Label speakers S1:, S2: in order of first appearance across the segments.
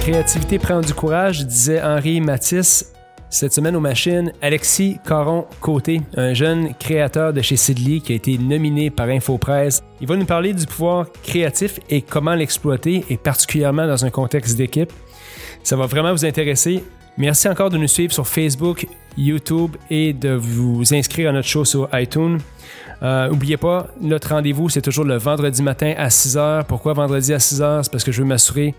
S1: créativité prend du courage, disait Henri Matisse. Cette semaine aux machines, Alexis Caron-Côté, un jeune créateur de chez Sidley qui a été nominé par InfoPresse. Il va nous parler du pouvoir créatif et comment l'exploiter, et particulièrement dans un contexte d'équipe. Ça va vraiment vous intéresser. Merci encore de nous suivre sur Facebook, YouTube et de vous inscrire à notre show sur iTunes. Euh, N'oubliez pas, notre rendez-vous, c'est toujours le vendredi matin à 6 h. Pourquoi vendredi à 6 h? C'est parce que je veux m'assurer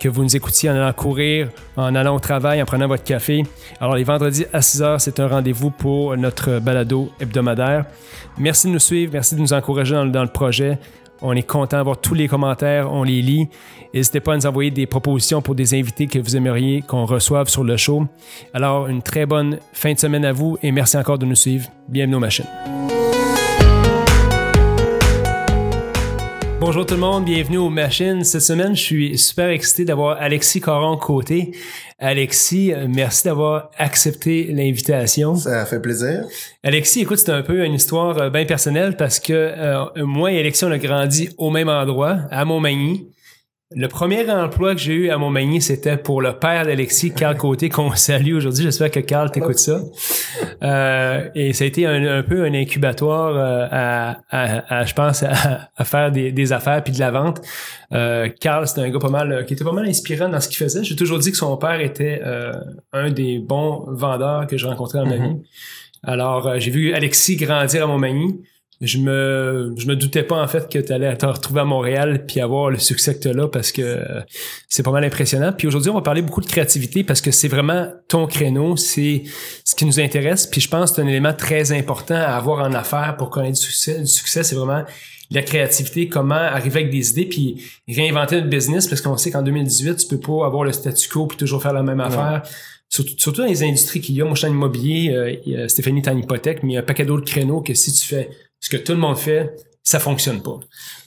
S1: que vous nous écoutiez en allant courir, en allant au travail, en prenant votre café. Alors, les vendredis à 6 h, c'est un rendez-vous pour notre balado hebdomadaire. Merci de nous suivre, merci de nous encourager dans, dans le projet. On est content d'avoir tous les commentaires, on les lit. N'hésitez pas à nous envoyer des propositions pour des invités que vous aimeriez qu'on reçoive sur le show. Alors, une très bonne fin de semaine à vous et merci encore de nous suivre. Bienvenue aux machines. Bonjour tout le monde, bienvenue aux machines. Cette semaine, je suis super excité d'avoir Alexis Caron côté. Alexis, euh, merci d'avoir accepté l'invitation.
S2: Ça fait plaisir.
S1: Alexis, écoute, c'est un peu une histoire euh, bien personnelle parce que euh, moi et Alexis, on a grandi au même endroit, à Montmagny. Le premier emploi que j'ai eu à Montmagny, c'était pour le père d'Alexis, Carl Côté, qu'on salue aujourd'hui. J'espère que Carl t'écoute ça. Euh, et ça a été un, peu un incubatoire euh, à, je pense, à, faire des, affaires puis de la vente. Euh, Carl, c'était un gars pas mal, qui était pas mal inspirant dans ce qu'il faisait. J'ai toujours dit que son père était un des bons vendeurs que j'ai rencontrés dans ma mm-hmm. vie. Alors, j'ai vu Alexis grandir à Montmagny je me je me doutais pas en fait que tu allais te retrouver à Montréal puis avoir le succès que tu as là parce que euh, c'est pas mal impressionnant. Puis aujourd'hui, on va parler beaucoup de créativité parce que c'est vraiment ton créneau, c'est ce qui nous intéresse. Puis je pense que c'est un élément très important à avoir en affaires pour connaître du succès. Le succès, c'est vraiment la créativité, comment arriver avec des idées puis réinventer notre business parce qu'on sait qu'en 2018, tu peux pas avoir le statu quo puis toujours faire la même affaire. Surtout, surtout, dans les industries qu'il y a. Moi, je suis en immobilier, euh, Stéphanie est en hypothèque, mais il y a un paquet d'autres créneaux que si tu fais ce que tout le monde fait, ça fonctionne pas.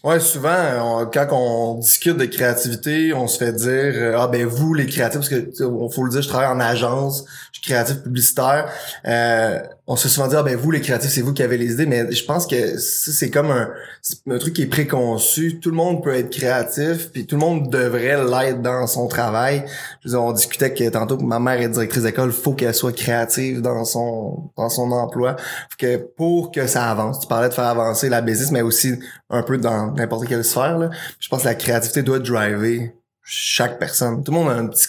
S2: Ouais, souvent, quand on discute de créativité, on se fait dire euh, ah ben vous les créatifs, parce que faut le dire, je travaille en agence, je suis créatif publicitaire. Euh, on se fait souvent dire ah ben vous les créatifs, c'est vous qui avez les idées, mais je pense que c'est comme un, un truc qui est préconçu. Tout le monde peut être créatif, puis tout le monde devrait l'être dans son travail. Je on discutait que tantôt que ma mère est directrice d'école, faut qu'elle soit créative dans son dans son emploi, que pour que ça avance. Tu parlais de faire avancer la business, mais aussi un peu dans n'importe quelle sphère. Là. Je pense que la créativité doit driver chaque personne. Tout le monde a un petit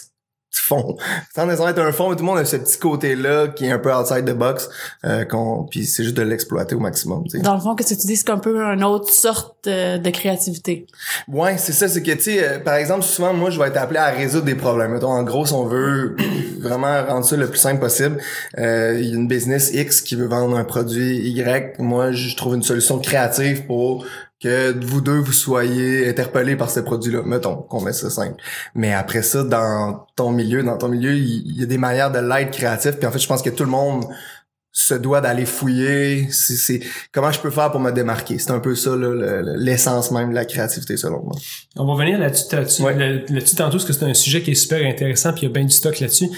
S2: fond. Sans nécessairement être un fond, mais tout le monde a ce petit côté-là qui est un peu outside the box. Euh, qu'on, puis c'est juste de l'exploiter au maximum.
S3: Dans le fond, que tu dis, c'est un peu une autre sorte de, créativité.
S2: Ouais, c'est ça. C'est que, tu sais, euh, par exemple, souvent, moi, je vais être appelé à résoudre des problèmes. Mettons, en gros, si on veut vraiment rendre ça le plus simple possible, euh, il y a une business X qui veut vendre un produit Y. Moi, je trouve une solution créative pour que vous deux vous soyez interpellés par ce produit-là. Mettons qu'on met ça simple. Mais après ça, dans ton milieu, dans ton milieu, il y, a des manières de l'être créatif. Puis en fait, je pense que tout le monde se doit d'aller fouiller. C'est comment je peux faire pour me démarquer? C'est un peu ça l'essence même de la créativité selon moi.
S1: On va venir là-dessus là-dessus tantôt parce que c'est un sujet qui est super intéressant puis il y a bien du stock là-dessus.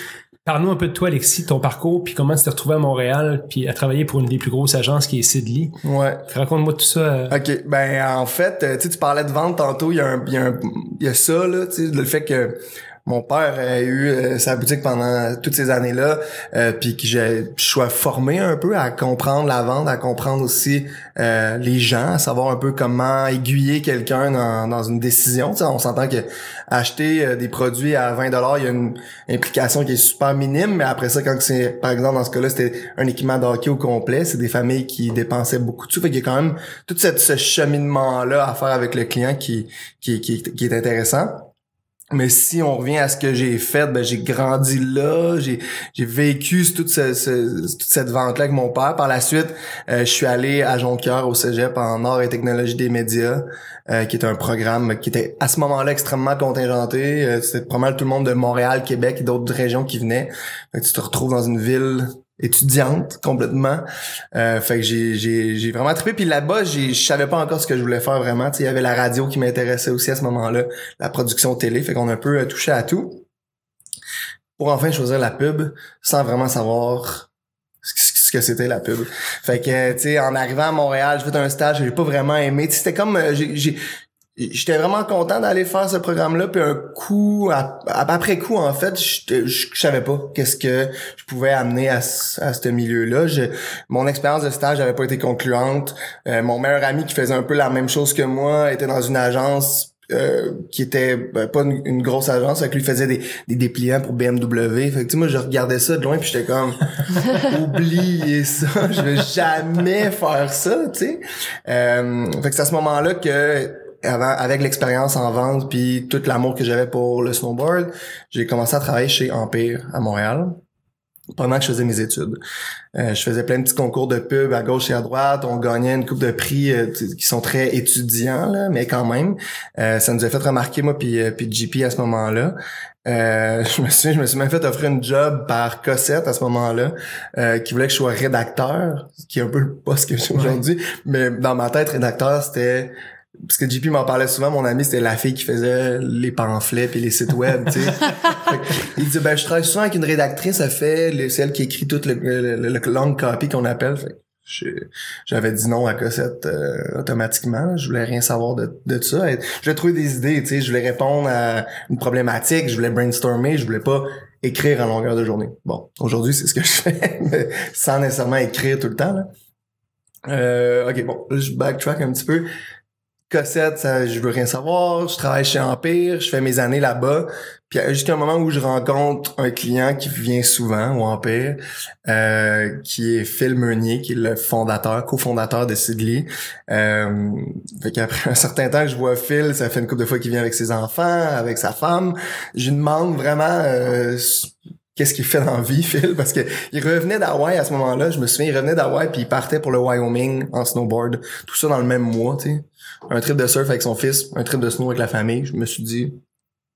S1: Parle-nous un peu de toi, Alexis, ton parcours, puis comment tu t'es retrouvé à Montréal, puis à travailler pour une des plus grosses agences qui est Sidley.
S2: Ouais.
S1: Raconte-moi tout ça. Euh.
S2: OK. Ben, en fait, euh, tu parlais de vente tantôt, il y a un, il y a, un, il y a ça, là, tu sais, le fait que mon père a eu euh, sa boutique pendant toutes ces années-là, euh, puis que je sois formé un peu à comprendre la vente, à comprendre aussi euh, les gens, à savoir un peu comment aiguiller quelqu'un dans, dans une décision. On s'entend que acheter des produits à 20 dollars, il y a une implication qui est super minime, mais après ça, quand c'est, par exemple, dans ce cas-là, c'était un équipement de au complet, c'est des familles qui dépensaient beaucoup de sous. Fait qu'il y a quand même tout ce cheminement-là à faire avec le client qui, qui est intéressant. Mais si on revient à ce que j'ai fait, ben j'ai grandi là, j'ai vécu toute, toute cette vente là avec mon père. Par la suite, euh, je suis allé à Jonquière au Cégep en art et technologie des médias, euh, qui est un programme qui était à ce moment-là extrêmement contingenté. Euh, C'était pas tout le monde de Montréal, Québec et d'autres régions qui venaient. tu te retrouves dans une ville étudiante complètement. Euh, fait que j'ai, j'ai, j'ai vraiment trippé. Puis là-bas, j'ai, je savais pas encore ce que je voulais faire vraiment. il y avait la radio qui m'intéressait aussi à ce moment-là, la production télé. Fait qu'on a un peu euh, touché à tout. Pour enfin choisir la pub sans vraiment savoir ce que c'était la pub. Fait que, tu en arrivant à Montréal, j'ai fait un stage, j'ai pas vraiment aimé. c'était comme, euh, j'ai, j'étais vraiment content d'aller faire ce programme-là. Puis un coup, à- à- après coup, en fait, je je savais pas qu'est-ce que je pouvais amener à, ce- à ce milieu-là. Mon expérience de stage n'avait pas été concluante. Euh, mon meilleur ami qui faisait un peu la même chose que moi était dans une agence euh, qui était ben, pas une, une grosse agence, avec lui il faisait des, des dépliants pour BMW. Fait que tu sais, moi je regardais ça de loin puis j'étais comme oubliez ça, je vais jamais faire ça, tu sais. Euh, fait que c'est à ce moment-là que avant, avec l'expérience en vente puis tout l'amour que j'avais pour le snowboard, j'ai commencé à travailler chez Empire à Montréal pendant que je faisais mes études. Euh, je faisais plein de petits concours de pub à gauche et à droite. On gagnait une coupe de prix euh, qui sont très étudiants, là, mais quand même. Euh, ça nous a fait remarquer, moi, puis, euh, puis JP à ce moment-là. Euh, je me souviens, je me suis même fait offrir une job par Cossette à ce moment-là, euh, qui voulait que je sois rédacteur, ce qui est un peu le poste que j'ai aujourd'hui. Mais dans ma tête, rédacteur, c'était parce que JP m'en parlait souvent, mon ami, c'était la fille qui faisait les pamphlets puis les sites web, tu sais. Il dit, ben, je travaille souvent avec une rédactrice, elle fait, c'est elle qui écrit tout le, le, le- le long copy qu'on appelle. Fait j'avais dit non à Cossette euh, automatiquement. Je voulais rien savoir de, de ça. Et je voulais trouver des idées, tu sais. Je voulais répondre à une problématique, je voulais brainstormer, je voulais pas écrire en longueur de journée. Bon, aujourd'hui, c'est ce que je fais, mais sans nécessairement écrire tout le temps, là. Euh, ok, bon, je backtrack un petit peu. Cossette, ça, je veux rien savoir. Je travaille chez Empire, je fais mes années là-bas. Puis euh, jusqu'à un moment où je rencontre un client qui vient souvent au Empire, euh, qui est Phil Meunier, qui est le fondateur, cofondateur de Sidley. Euh, fait qu'après un certain temps je vois Phil, ça fait une couple de fois qu'il vient avec ses enfants, avec sa femme. Je lui demande vraiment euh, qu'est-ce qu'il fait dans la vie, Phil, parce que il revenait d'Hawaï à ce moment-là. Je me souviens, il revenait d'Hawaï puis il partait pour le Wyoming en snowboard. Tout ça dans le même mois, tu sais. Un trip de surf avec son fils, un trip de snow avec la famille. Je me suis dit,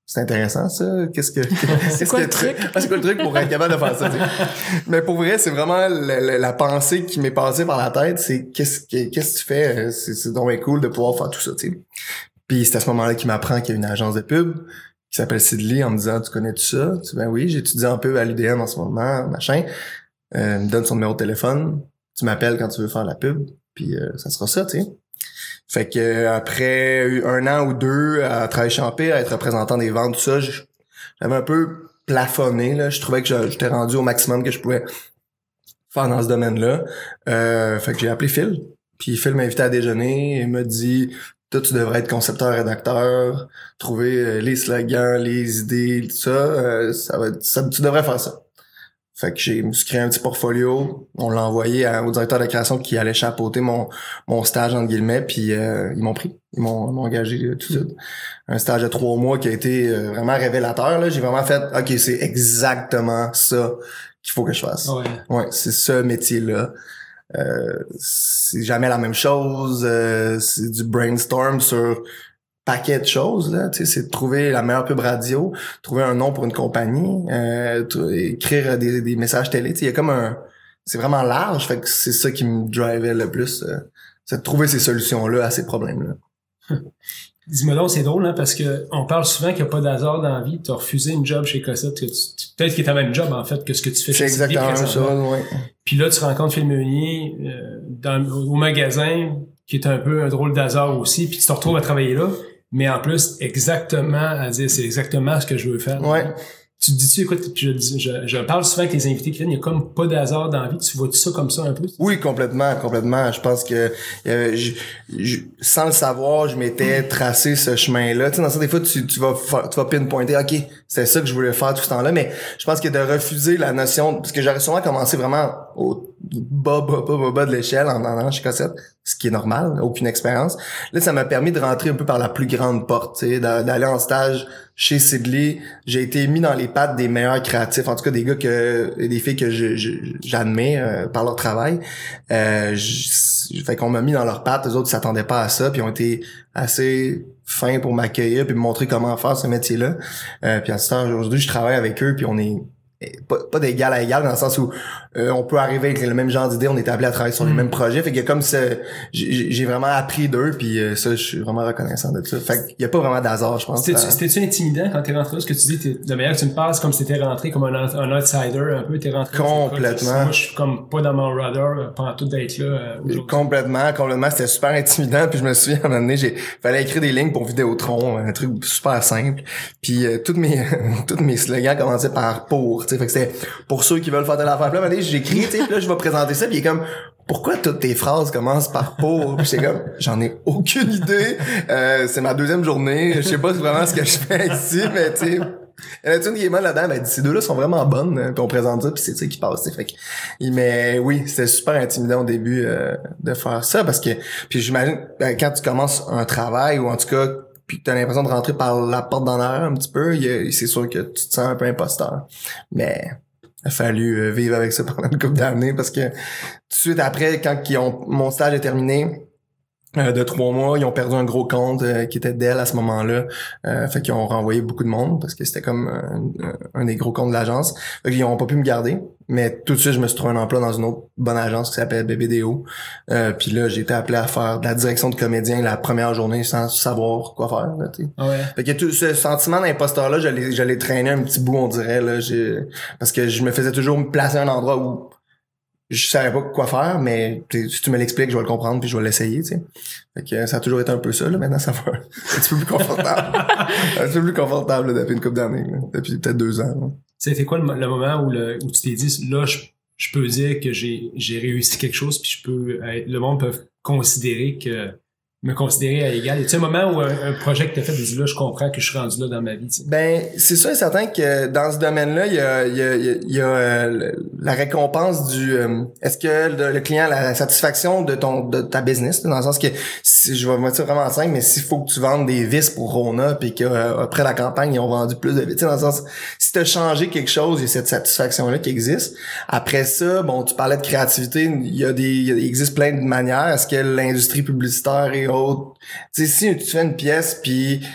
S2: c'est intéressant ça. Qu'est-ce que c'est
S3: quoi le truc?
S2: c'est quoi le truc pour être capable de faire ça tu sais? Mais pour vrai, c'est vraiment la, la- la pensée qui m'est passée par la tête, c'est qu'est-ce que qu'est-ce que tu fais? C'est donc cool de pouvoir faire tout ça, tu sais. Puis c'est à ce moment-là qu'il m'apprend qu'il y a une agence de pub qui s'appelle Sidley en me disant tu connais tout ça? Tu ben oui, j'étudie en pub à l'UDM en ce moment, machin. Euh, il me donne son numéro de téléphone, tu m'appelles quand tu veux faire la pub, puis euh, ça sera ça, tu sais. Fait que euh, après un an ou deux à travailler Empire, à être représentant des ventes, tout ça, j'avais un peu plafonné. Là. Je trouvais que j'étais rendu au maximum que je pouvais faire dans ce domaine-là. Euh, fait que j'ai appelé Phil. Puis Phil m'a invité à déjeuner et m'a dit toi tu devrais être concepteur rédacteur trouver euh, les slogans les idées tout ça euh, ça va ça tu devrais faire ça fait que j'ai je me suis créé un petit portfolio on l'a envoyé à- au directeur de création qui allait chapeauter mon mon stage entre guillemets puis euh, ils m'ont pris ils m'ont engagé euh, tout de suite un stage de trois mois qui a été euh, vraiment révélateur là j'ai vraiment fait ok c'est exactement ça qu'il faut que je fasse
S1: Ouais.
S2: Ouais, c'est ce métier-là. Euh, c'est jamais la même chose. euh, c'est du brainstorm sur paquet de choses là. Tu sais, c'est de trouver la meilleure pub radio, trouver un nom pour une compagnie, euh, écrire des, des messages télé. Tu sais, il y a comme un, c'est vraiment large. Fait que c'est ça qui me drivait le plus. euh, c'est de trouver ces solutions-là à ces problèmes-là.
S1: Dis-moi donc, c'est drôle, hein, parce que on parle souvent qu'il n'y a pas d'hasard dans la vie. Tu as refusé une job chez Cossette. que tu- tu- Peut-être qu'il est même job, en fait, que ce que tu fais
S2: C'est
S1: chez Sidley
S2: exactement chose. Ouais.
S1: Puis là, tu rencontres Phil Meunier euh, dans, au magasin, qui est un peu un drôle d'hasard aussi, puis tu te retrouves à travailler là, mais en plus, exactement à dire, c'est exactement ce que je veux faire.
S2: Ouais.
S1: Tu dis-tu, écoute, je, je, je parle souvent avec les invités qui viennent, il y a comme pas d'hasard dans la vie. Tu vois-tu ça comme ça un peu?
S2: Oui, complètement, complètement. Je pense que euh, je- je- sans le savoir, je m'étais tracé ce chemin-là. Tu sais, dans ça, des fois, tu, tu vas tu vas pinpointer, ok, c'est ça que je voulais faire tout ce temps-là, mais je pense que de refuser la notion, parce que j'aurais souvent commencé vraiment au bas, bas, bas, bas, de l'échelle en en allant chez Cossette, ce qui est normal, aucune expérience. Là, ça m'a permis de rentrer un peu par la plus grande porte, d'aller en stage chez Sidley. J'ai été mis dans les pattes des meilleurs créatifs, en tout cas des gars que, des filles que je- je- j'admets euh, par leur travail. Euh, j- fait qu'on m'a mis dans leurs pattes, les autres s'attendaient pas à ça, puis ont été assez fins pour m'accueillir puis me montrer comment faire ce métier-là. Euh, puis à ce temps aujourd'hui, je travaille avec eux, puis on est pas, pas d'égal à égal dans le sens où euh, on peut arriver avec le même genre d'idée, on est appelé à travailler sur les
S1: Mm.
S2: mêmes projets. Fait que comme c'est, j'ai vraiment appris d'eux, puis euh, ça, je suis vraiment reconnaissant de ça. Fait qu'il y a pas vraiment d'hasard, je pense.
S1: C'était-tu intimidant quand t'es rentré? Là? Ce que tu dis, de manière que tu me parles, comme si t'étais rentré comme un, un outsider un peu. T'es rentré
S2: Complètement.
S1: Moi, je suis comme pas dans mon radar euh, pendant tout d'être là euh.
S2: Complètement, complètement, c'était super intimidant. Puis je me souviens, à un moment donné, j'ai fallait écrire des lignes pour Vidéotron, un truc super simple. Puis euh, toutes mes tous mes slogans commençaient par pour, fait que c'était pour ceux qui veulent faire de l'affaire. Là, j'écris, tu sais, là je vais présenter ça, puis il est comme pourquoi toutes tes phrases commencent par pour Puis comme j'en ai aucune idée. Euh, c'est ma deuxième journée, je sais pas vraiment ce que je fais ici, mais tu sais il y a une qui est mal là-dedans, ben, ces deux-là sont vraiment bonnes, hein, puis on présente ça, puis c'est ça qui passe, fait que, mais oui, c'était super intimidant au début euh, de faire ça, parce que, puis j'imagine, ben, quand tu commences un travail, ou en tout cas, puis t'as l'impression de rentrer par la porte d'en arrière un petit peu, c'est sûr que tu te sens un peu imposteur, mais il a fallu euh, vivre avec ça pendant une couple d'années, parce que tout de suite après, quand ont, mon stage est terminé, euh, de trois mois, ils ont perdu un gros compte euh, qui était d'elle à ce moment-là. Euh, fait qu'ils ont renvoyé beaucoup de monde parce que c'était comme un, un des gros comptes de l'agence. Fait qu'ils ont pas pu me garder. Mais tout de suite, je me suis trouvé un emploi dans une autre bonne agence qui s'appelle BBDO. Euh, puis là, j'ai été appelé à faire de la direction de comédien la première journée sans savoir quoi faire. Là, tu sais.
S1: Ah ouais.
S2: Fait que tout ce sentiment d'imposteur-là, je l'ai, traîné un petit bout, on dirait, là. Parce que je me faisais toujours me placer à un endroit où je savais pas quoi faire, mais si tu me l'expliques, je vais le comprendre puis je vais l'essayer, tu sais. Fait que ça a toujours été un peu ça, là. Maintenant, ça va c'est un petit peu plus confortable. un petit peu plus confortable, là, depuis une couple d'années. Depuis peut-être deux ans.
S1: C'était quoi le, mo- le moment où, le, où tu t'es dit, là, je, je peux dire que j'ai j'ai réussi quelque chose, puis je peux être- le monde peut considérer que me considérer à égal. Y a un moment où un, projet que t'as fait, tu dis là, je comprends que je suis rendu là dans ma vie. tu sais?
S2: Ben, c'est sûr et certain que dans ce domaine-là, il y a, y a, y a- y a, euh, la récompense du... euh, Est-ce que le, client a la satisfaction de ton de ta business, dans le sens que, si, je vais me dire vraiment simple, mais s'il faut que tu vendes des vis pour Rona, puis qu'après la campagne, ils ont vendu plus de vis, tu dans le sens, si tu as changé quelque chose, il y a cette satisfaction-là qui existe. Après ça, bon, tu parlais de créativité, il y a des, il existe plein de manières. Est-ce que l'industrie publicitaire et si tu fais une pièce, puis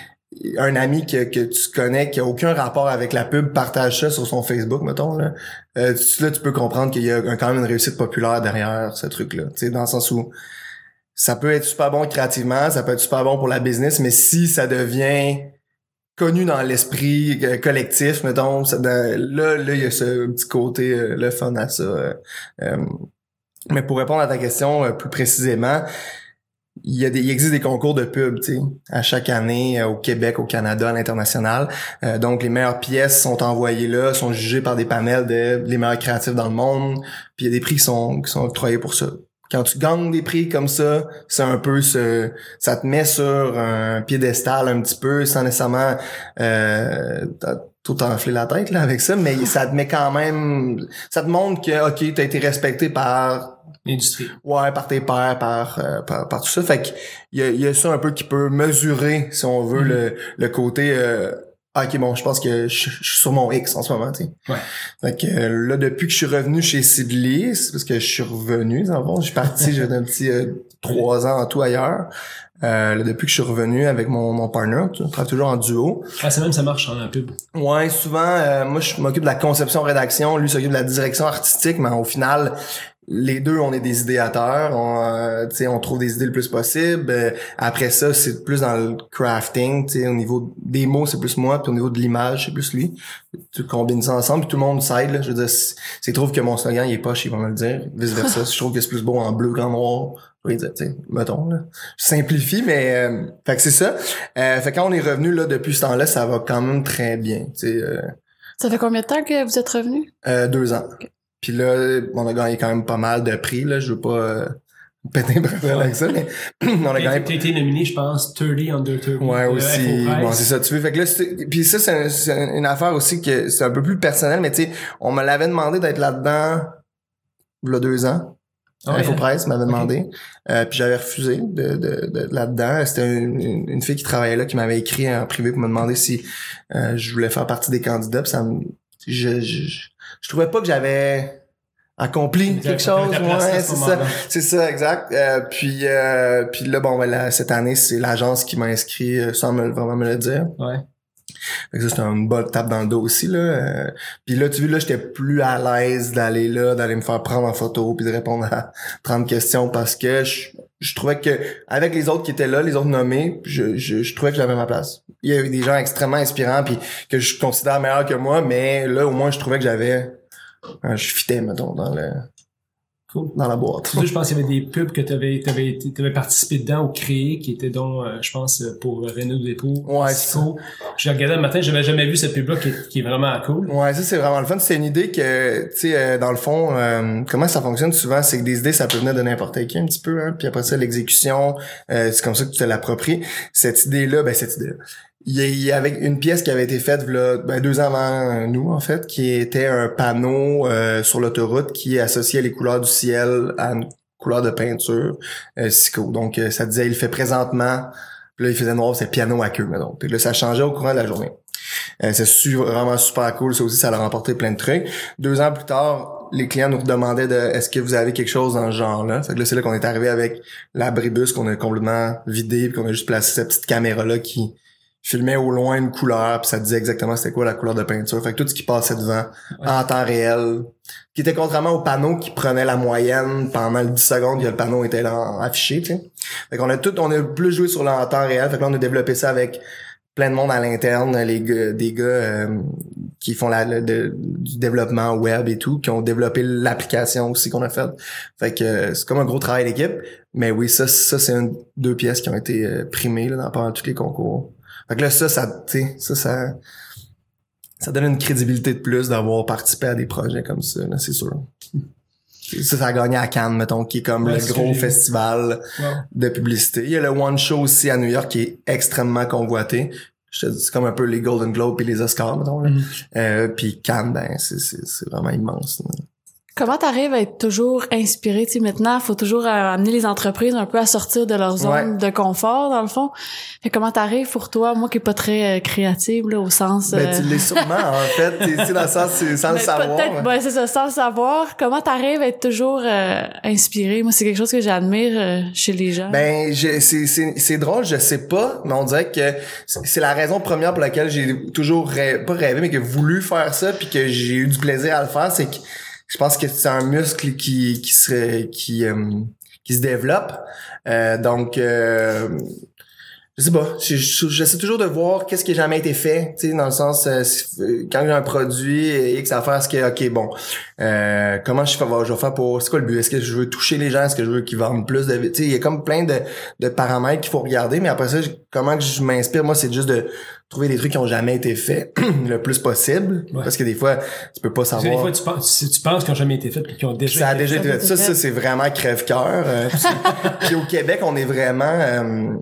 S2: un ami que, tu connais qui a aucun rapport avec la pub partage ça sur son Facebook, mettons, là, euh, tu, là, tu peux comprendre qu'il y a quand même une réussite populaire derrière ce truc-là. Dans le sens où ça peut être super bon créativement, ça peut être super bon pour la business, mais si ça devient connu dans l'esprit euh, collectif, mettons, là, là, il y a ce petit côté, euh, le fun à ça. mais pour répondre à ta question plus précisément, il y a des, il existe des concours de pub, tu sais, à chaque année euh, au Québec, au Canada, à l'international. Euh, donc les meilleures pièces sont envoyées là, sont jugées par des panels de les meilleurs créatifs dans le monde. Puis il y a des prix qui sont qui sont octroyés pour ça. Quand tu gagnes des prix comme ça, c'est un peu ce, ça te met sur un piédestal un petit peu, sans nécessairement euh, tout enfler la tête là avec ça, mais ça te met quand même, ça te montre que ok, t'as été respecté par
S1: L'industrie.
S2: Ouais, par tes pairs, par, euh, par, par tout ça. Fait que il y a, il y a ça un peu qui peut mesurer, si on veut,
S1: Mhm.
S2: le, le côté euh, ah, ok bon, je pense que je, je suis sur mon X en ce moment, tu sais.
S1: Ouais.
S2: Fait que euh, là, depuis que je suis revenu chez Sidley, c'est parce que je suis revenu, dans le fond, je suis parti, j'ai un petit euh, trois ans en tout ailleurs. Euh, là, depuis que je suis revenu avec mon, mon partner, on travaille toujours en duo.
S1: Ah, c'est même ça marche en pub.
S2: Ouais, souvent, euh, moi, je m'occupe de la conception-rédaction, lui s'occupe de la direction artistique, mais au final, les deux, on est des idéateurs, on, euh, tu sais, on trouve des idées le plus possible. Euh, après ça, c'est plus dans le crafting, tu sais, au niveau des mots, c'est plus moi, puis au niveau de l'image, c'est plus lui. Tu combines ça ensemble, puis tout le monde s'aide, là. Je veux dire, si- s'il trouve que mon slogan, il est poche, il va me le dire. Vice-versa, si je trouve que c'est plus beau en bleu qu'en noir, je vais dire, tu sais, mettons, là. Je simplifie, mais, euh, fait que c'est ça. Euh, fait que quand on est revenu, là, depuis ce temps-là, ça va quand même très bien, tu sais, euh,
S3: Ça fait combien de temps que vous êtes revenu?
S2: euh, deux ans. Puis là, on a gagné quand même pas mal de prix, là. Je veux pas euh, péter un avec ça, mais on a gagné
S1: t'as été nominé, je pense, 30 under 30.
S2: Ouais, aussi. Bon, c'est ça, tu veux. Fait que là, puis ça, c'est un- c'est une affaire aussi que c'est un peu plus personnel, mais tu sais, on me l'avait demandé d'être là-dedans, il y a deux ans. Info? Presse m'avait demandé. Euh, puis j'avais refusé de, de, de- là-dedans. C'était une, une- une fille qui travaillait là qui m'avait écrit en privé pour me demander si euh, je voulais faire partie des candidats. Puis ça me, je, je, je, trouvais pas que j'avais accompli quelque chose. Ouais,
S1: ce
S2: c'est ça. C'est ça, exact. Euh, puis, euh, puis là, bon, ben, là, cette année, c'est l'agence qui m'a inscrit euh, sans me, vraiment me le dire.
S1: Ouais.
S2: Fait que ça, c'était une bonne tape dans le dos aussi, là. Euh, puis là, tu vois, là, j'étais plus à l'aise d'aller là, d'aller me faire prendre en photo, puis de répondre à 30 questions parce que je, je trouvais que avec les autres qui étaient là, les autres nommés, je, je, je trouvais que j'avais ma place. Il y avait des gens extrêmement inspirants puis que je considère meilleurs que moi, mais là au moins je trouvais que j'avais euh, je fitais mettons dans le. Dans la boîte.
S1: Surtout, je pense qu'il y avait des pubs que tu avais, avais, participé dedans ou créé qui étaient donc, euh, je pense, euh, pour Renault Dépôt.
S2: Ouais,
S1: c'est cool. Je regardais le matin, j'avais jamais vu cette pub-là qui, est- qui est vraiment cool.
S2: Ouais, ça c'est vraiment le fun. C'est une idée que, tu sais, euh, dans le fond, euh, comment ça fonctionne souvent, c'est que des idées, ça peut venir de n'importe qui un petit peu, hein. Puis après ça, l'exécution, euh, c'est comme ça que tu te l'appropries. Cette idée-là, ben cette idée-là. Il y, avait une pièce qui avait été faite ben, deux ans avant nous, en fait, qui était un panneau euh, sur l'autoroute qui associait les couleurs du ciel à une couleur de peinture euh, Sico. Donc, euh, ça disait, il fait présentement, puis là, il faisait noir, c'est piano à queue, mettons. Puis là, ça changeait au courant de la journée. Euh, c'est vraiment super cool. Ça aussi, ça a remporté plein de trucs. Deux ans plus tard, les clients nous demandaient de est-ce que vous avez quelque chose dans ce genre-là? Fait que là, c'est là qu'on est arrivé avec l'abribus qu'on a complètement vidé, puis qu'on a juste placé cette petite caméra-là qui filmait au loin une couleur, puis ça disait exactement c'était quoi la couleur de peinture. Fait que tout ce qui passait devant en temps réel, qui était contrairement au panneau qui prenait la moyenne pendant le 10 secondes que le panneau était là affiché, tu sais. Fait qu'on a tout, on a plus joué sur le en temps réel. Fait que là, on a développé ça avec plein de monde à l'interne, les gars, des gars euh, qui font la, le- de- du développement web et tout, qui ont développé l'application aussi qu'on a faite. Fait que euh, c'est comme un gros travail d'équipe. Mais oui, ça, ça c'est deux pièces qui ont été euh, primées là, dans pendant tous les concours. Fait que là, ça, ça, ça, ça, ça donne une crédibilité de plus d'avoir participé à des projets comme ça, là, c'est sûr. Ça, ça a gagné à Cannes, mettons, qui est comme
S1: Ouais,
S2: le gros festival
S1: Wow.
S2: de publicité. Il y a le One Show aussi à New York qui est extrêmement convoité. Je te dis, c'est comme un peu les Golden Globes et les Oscars, mettons. là.
S1: Mhm.
S2: Euh, puis Cannes, ben, c'est, c'est, c'est vraiment immense. là.
S3: Comment t'arrives à être toujours inspiré? Tu sais, maintenant, faut toujours amener les entreprises un peu à sortir de leur zone de confort, dans le fond. Fait comment t'arrives pour toi, moi qui est pas très euh, créative, là, au sens...
S2: Ben,
S3: euh,
S2: tu l'es sûrement, en fait. Tu sais, dans le sens, c'est sans le
S3: ben,
S2: savoir.
S3: peut-être, ben, c'est ça, sans le savoir. Comment t'arrives à être toujours euh, inspiré? Moi, c'est quelque chose que j'admire euh, chez les gens.
S2: Ben, c'est, c'est, c'est drôle, je sais pas, mais on dirait que c'est c'est la raison première pour laquelle j'ai toujours rêvé, pas rêvé, mais que voulu faire ça, puis que j'ai eu du plaisir à le faire, c'est que je pense que c'est un muscle qui qui serait qui euh, qui se développe. Euh, donc euh, je sais pas, je- je- j'essaie toujours de voir qu'est-ce qui a jamais été fait, tu sais, dans le sens euh, euh, quand j'ai un produit et X à faire, ce que ok bon, euh, comment je je vais faire pour, c'est quoi le but, est-ce que je veux toucher les gens, est-ce que je veux qu'ils vendent plus de, tu sais, il y a comme plein de, de paramètres qu'il faut regarder, mais après ça, comment que je m'inspire, moi, c'est juste de trouver des trucs qui ont jamais été faits le plus possible,
S1: Ouais.
S2: parce que des fois, tu peux pas
S1: que des
S2: savoir.
S1: fois, tu penses, tu penses qu'ils n'ont jamais été faits puis qu'ils ont déjà
S2: Ça a
S1: été
S2: déjà été
S3: fait.
S2: Ça, ça c'est vraiment crève-cœur. euh, puis au Québec, on est vraiment, euh,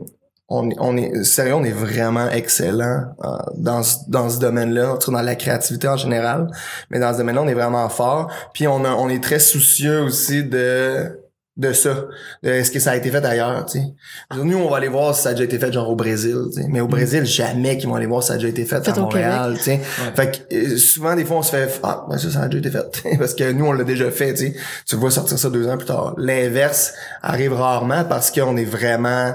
S2: on, est- on est sérieux, on est vraiment excellent euh, dans ce, dans ce domaine-là, dans la créativité en général. Mais dans ce domaine-là, on est vraiment fort. Puis on, a, on est très soucieux aussi de de ça. De Est-ce que ça a été fait ailleurs, tu sais. Nous, on va aller voir si ça a déjà été fait genre au Brésil, tu sais. Mais au Brésil, jamais qu'ils vont aller voir si ça a déjà été fait,
S3: Fait
S2: à
S3: au
S2: Montréal, tu sais. Fait que euh, souvent, des fois, on se fait Ah, ben ça, ça a déjà été fait. parce que nous, on l'a déjà fait, tu sais. Tu le vois sortir ça deux ans plus tard. L'inverse arrive rarement parce qu'on est vraiment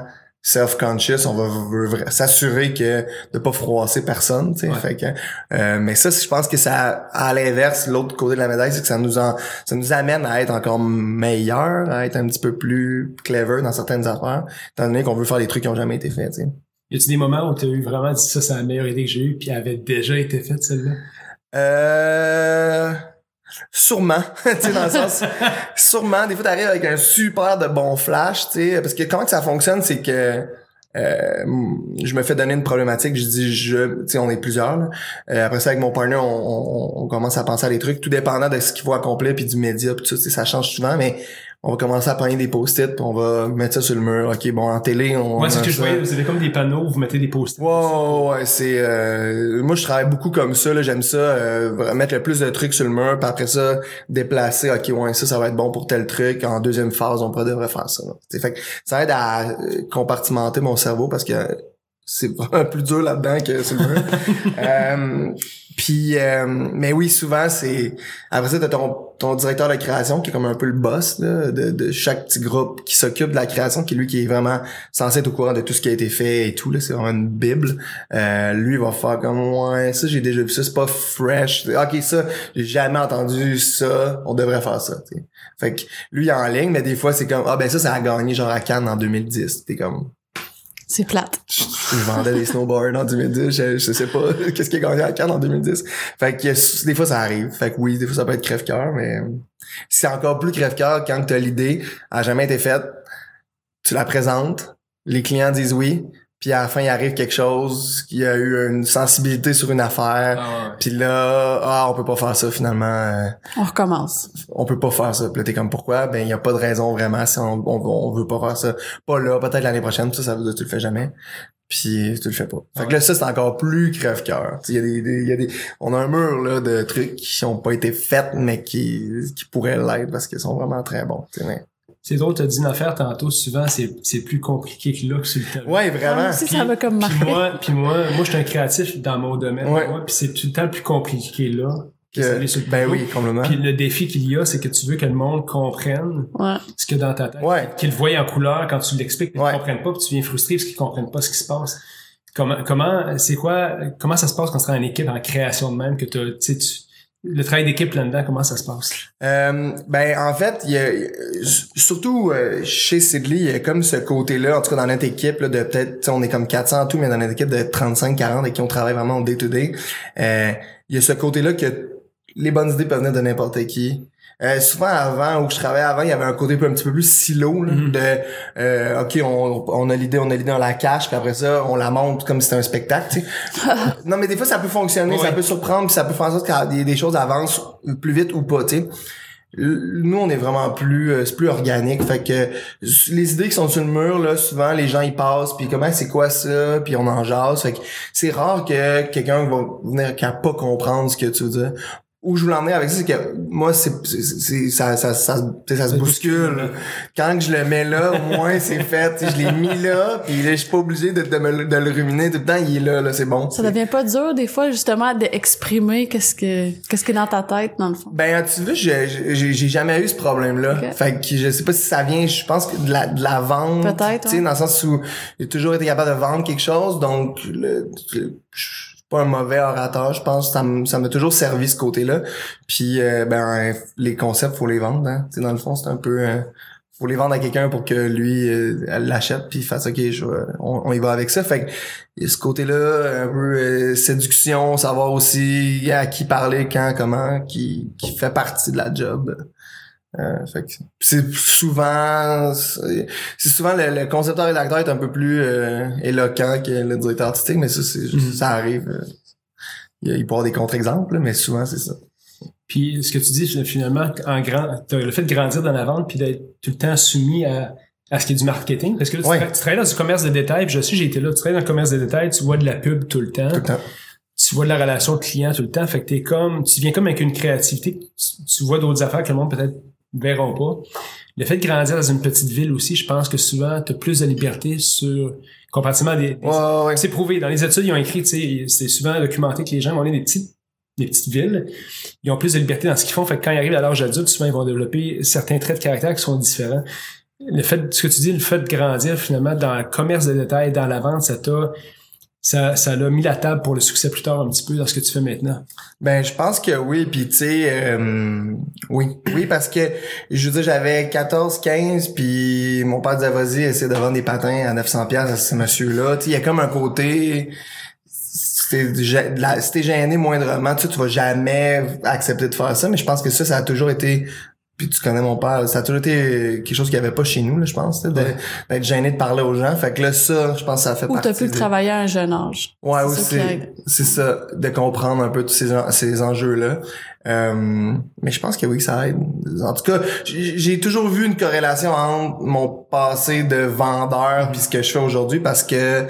S2: self-conscious, on va s'assurer que de pas froisser personne, tu sais.
S1: Ouais.
S2: Fait que, euh, mais ça, je pense que ça, à l'inverse, l'autre côté de la médaille, c'est que ça nous en, ça nous amène à être encore meilleur, à être un petit peu plus clever dans certaines affaires, étant donné qu'on veut faire des trucs qui ont jamais été faits, tu sais.
S1: Y a-tu des moments où tu as eu vraiment dit ça, c'est la meilleure idée que j'ai eue puis elle avait déjà été faite, celle-là?
S2: Euh... Sûrement, tu sais, dans le sens, sûrement, des fois t'arrives avec un super de bon flash, tu sais, parce que comment que ça fonctionne, c'est que euh, je me fais donner une problématique, je dis je, tu sais, on est plusieurs. Euh, après ça, avec mon partner, on, on- on commence à penser à des trucs, tout dépendant de ce qu'il faut accomplir puis du média, puis tout ça, ça change souvent, mais on va commencer à prendre des post-it, puis on va mettre ça sur le mur. Ok, bon, en télé, on.
S1: Moi, c'est ce que je voyais. Vous avez comme des panneaux, vous mettez des post-it.
S2: Ouais, ouais, c'est euh, moi je travaille beaucoup comme ça là, j'aime ça euh, mettre le plus de trucs sur le mur, puis après ça déplacer OK, ouais, ça ça va être bon pour tel truc, en deuxième phase, on devrait faire ça. là. Fait que ça aide à euh, compartimenter mon cerveau parce que c'est vraiment plus dur là-dedans que sur le mur. Euh, puis, euh, mais oui, souvent, c'est... Après ça, t'as ton, ton directeur de création qui est comme un peu le boss là, de, de chaque petit groupe qui s'occupe de la création, qui est lui qui est vraiment censé être au courant de tout ce qui a été fait et tout. là C'est vraiment une bible. Euh, lui, il va faire comme, ouais, ça, j'ai déjà vu ça, c'est pas fresh. OK, ça, j'ai jamais entendu ça, on devrait faire ça. Fait que lui, il est en ligne, mais des fois, c'est comme, ah ben ça, ça a gagné genre à Cannes en 2010. T'es comme...
S3: C'est plate.
S2: Je vendais des snowboards en 2010. Je, je sais pas qu'est-ce qui a gagné à Cannes en 2010. Fait que des fois, ça arrive. Fait que oui, des fois, ça peut être crève-cœur, mais c'est encore plus crève-cœur quand t'as l'idée, a jamais été faite, tu la présentes, les clients disent oui, puis à la fin, il arrive quelque chose, il y a eu une sensibilité sur une affaire,
S1: Ah, ouais.
S2: puis là, ah, on peut pas faire ça finalement. euh,
S3: On recommence.
S2: on peut pas faire ça. Puis là, t'es comme pourquoi? Ben, il y a pas de raison vraiment si on, on, on veut pas faire ça. Pas là, peut-être l'année prochaine, ça, ça veut dire que tu le fais jamais. Puis tu le fais pas. Fait que là, ça, c'est encore plus crève-cœur. Il y a des, des- y a des, on a un mur, là, de trucs qui ont pas été faits, mais qui, qui pourraient l'être parce qu'ils sont vraiment très bons. tu sais, mais-
S1: C'est drôle, t'as dit une affaire tantôt, souvent, c'est, c'est plus compliqué que là que sur le terrain.
S2: Ouais,
S3: Ah,
S2: vraiment.
S3: aussi, ça m'a comme
S1: Puis moi, puis moi, moi, je suis un créatif dans mon domaine.
S2: Ouais.
S1: moi, puis c'est tout le temps plus compliqué là. que
S2: Que-
S1: sur le
S2: ben oui, complètement.
S1: Puis le défi qu'il y a, c'est que tu veux que le monde comprenne
S3: Ouais.
S1: ce qu'il y a dans ta tête.
S2: Ouais.
S1: Qu'ils le voient en couleur quand tu l'expliques, mais
S2: Ouais.
S1: ils comprennent pas, puis tu viens frustré parce qu'ils comprennent pas ce qui se passe. Comment, comment, c'est quoi, comment ça se passe quand tu seras en équipe, en création de même, que t'as, tu sais, tu, le travail d'équipe là-dedans, comment ça se passe?
S2: Euh, ben en fait, il y a, surtout euh, chez Sidley, il y a comme ce côté-là, en tout cas dans notre équipe, là, de peut-être, on est comme 400 en tout, mais dans notre équipe de 35-40 et qui on travaille vraiment au day-to-day, euh, il y a ce côté-là que les bonnes idées peuvent venir de n'importe qui. Euh, souvent avant où je travaillais avant, il y avait un côté un, petit peu plus silo là,
S1: Mhm.
S2: de euh, ok on, on a l'idée, on a l'idée, on la cache, puis après ça on la monte comme si c'était un spectacle. non mais des fois ça peut fonctionner,
S1: Ouais.
S2: ça peut surprendre, puis ça peut faire en sorte que des, des choses avancent plus vite ou pas. tu sais. Nous on est vraiment plus euh, c'est plus organique, fait que les idées qui sont sur le mur là, souvent les gens y passent, puis comment c'est quoi ça, puis on en jase. Fait que c'est rare que quelqu'un va venir qui a pas comprendre ce que tu veux dire où je voulais emmener avec ça, c'est que moi, c'est, c'est, c'est- ça, ça, ça, ça, tu sais, ça se bouscule. Quand je le mets là, au moins, c'est fait. Tu sais, Je l'ai mis là, puis là, je suis pas obligé de, de, me le- de le ruminer tout le temps. Il est là, là, c'est bon.
S3: Ça devient pas dur, des fois, justement, d'exprimer qu'est-ce que, qu'est-ce qui est dans ta tête, dans le fond.
S2: Ben, tu vois, j'ai, j'ai, j'ai jamais eu ce problème-là. Fait que je sais pas si ça vient, je pense que de la, de la vente.
S3: Peut-être,
S2: Tu sais,
S3: ouais.
S2: dans le sens où j'ai toujours été capable de vendre quelque chose, donc le, le- je suis pas un mauvais orateur, je pense. Ça m- ça m'a toujours servi ce côté-là. Puis, euh, ben, les concepts, faut les vendre. Hein. Dans le fond, c'est un peu... euh, faut les vendre à quelqu'un pour que lui euh, l'achète puis fasse ok je, on, on y va avec ça fait que ce côté là un peu euh, séduction savoir aussi à qui parler quand comment qui qui fait partie de la job euh, c'est souvent c'est souvent le, le concepteur rédacteur est un peu plus euh, éloquent que le directeur artistique mais ça c'est
S1: Mhm.
S2: ça arrive euh, il, peut y avoir des contre-exemples mais souvent c'est ça.
S1: Puis ce que tu dis finalement, en grand, le fait de grandir dans la vente puis d'être tout le temps soumis à, à ce qui est du marketing, parce que là, tu,
S2: Ouais.
S1: tra- tu travailles dans du commerce de détail, puis je sais, j'ai été là, tu travailles dans le commerce de détail, tu vois de la pub tout le temps,
S2: tout le temps.
S1: Tu vois de la relation client tout le temps, fait que t'es comme, tu viens comme avec une créativité, tu, tu vois d'autres affaires que le monde peut-être verront pas. Le fait de grandir dans une petite ville aussi, je pense que souvent, t'as plus de liberté sur, comparativement à des, des-
S2: ouais ouais, ouais.
S1: c'est prouvé. Dans les études, ils ont écrit, tu c'est souvent documenté que les gens vont aller des petites, des petites villes. Ils ont plus de liberté dans ce qu'ils font. Fait que quand ils arrivent à l'âge adulte, souvent, ils vont développer certains traits de caractère qui sont différents. Le fait, ce que tu dis, le fait de grandir, finalement, dans le commerce de détail, dans la vente, ça t'a, ça, ça l'a mis la table pour le succès plus tard un petit peu dans ce que tu fais maintenant.
S2: Ben, je pense que oui, puis tu sais, euh, oui, oui, parce que je veux dire, j'avais 14, 15, puis mon père disait vas-y, essaie de vendre des patins à 900 pièces à ce monsieur-là. Tu sais, il y a comme un côté, si t'es gêné moindrement, tu sais, tu vas jamais accepter de faire ça. Mais je pense que ça, ça a toujours été puis tu connais mon père, ça a toujours été quelque chose qu'il n'y avait pas chez nous, là, je pense, d'être gêné de parler aux gens. Fait que là, ça, je pense que ça fait
S3: Ou
S2: partie.
S3: t'as pu travailler à un jeune âge.
S2: Ouais,
S3: C'est.
S2: C'est ça, de comprendre un peu tous ces, en- ces enjeux-là. Euh, mais je pense que oui, ça aide. En tout cas, j'ai toujours vu une corrélation entre mon passé de vendeur puis ce que je fais aujourd'hui parce que euh,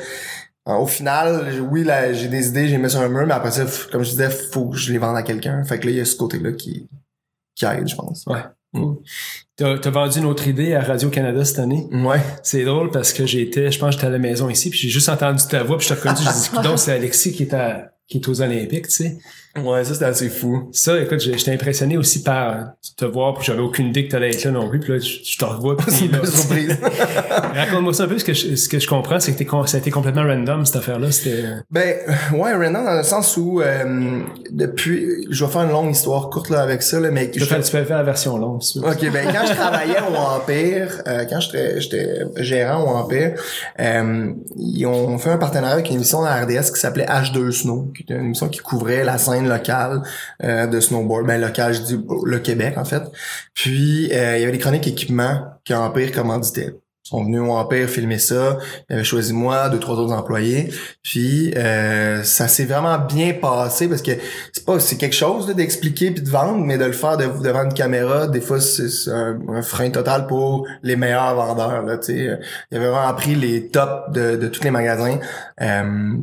S2: au final, oui, là, j'ai des idées, j'ai mis sur un mur, mais après ça, comme je disais, faut que je les vende à quelqu'un. Fait que là, il y a ce côté-là qui, qui aide, je pense.
S1: Ouais. T'as as vendu une autre idée à Radio-Canada cette année?
S2: Ouais.
S1: C'est drôle parce que j'étais, je pense que j'étais à la maison ici, puis j'ai juste entendu ta voix, puis je t'ai reconnu, j'ai dit, donc c'est Alexis qui est, à, qui est aux Olympiques, tu sais.
S2: Ouais, ça c'était assez fou.
S1: Ça, écoute, j'étais impressionné aussi par te voir, puis j'avais aucune idée que t'allais être là non plus, puis là, je, je te revois, puis
S2: C'est une
S1: là,
S2: surprise.
S1: Raconte-moi ça un peu, ce que je, ce que je comprends, c'est que ça a été complètement random, cette affaire-là, c'était...
S2: Ben ouais, random dans le sens où euh, depuis, je vais faire une longue histoire courte là avec ça là, mais
S1: Tu peux, faire, tu peux faire la version longue, si.
S2: Ok, ben quand je travaillais au Empire, euh, quand j'étais j'étais gérant au Empire, euh, ils ont fait un partenariat avec une émission de la RDS qui s'appelait H2 Snow, qui était une émission qui couvrait la scène locale euh, de snowboard, ben locale, je dis le Québec en fait. Puis euh, il y avait des chroniques équipements que Empire commanditait. Ils sont venus au Empire filmer ça. Ils avaient choisi moi, deux, trois autres employés. Puis euh, ça s'est vraiment bien passé parce que c'est pas c'est quelque chose d'expliquer puis de vendre, mais de le faire de- devant une caméra, des fois c'est un, frein total pour les meilleurs vendeurs. Là, tu sais. Il avait vraiment pris les tops de, de tous les magasins. Euh,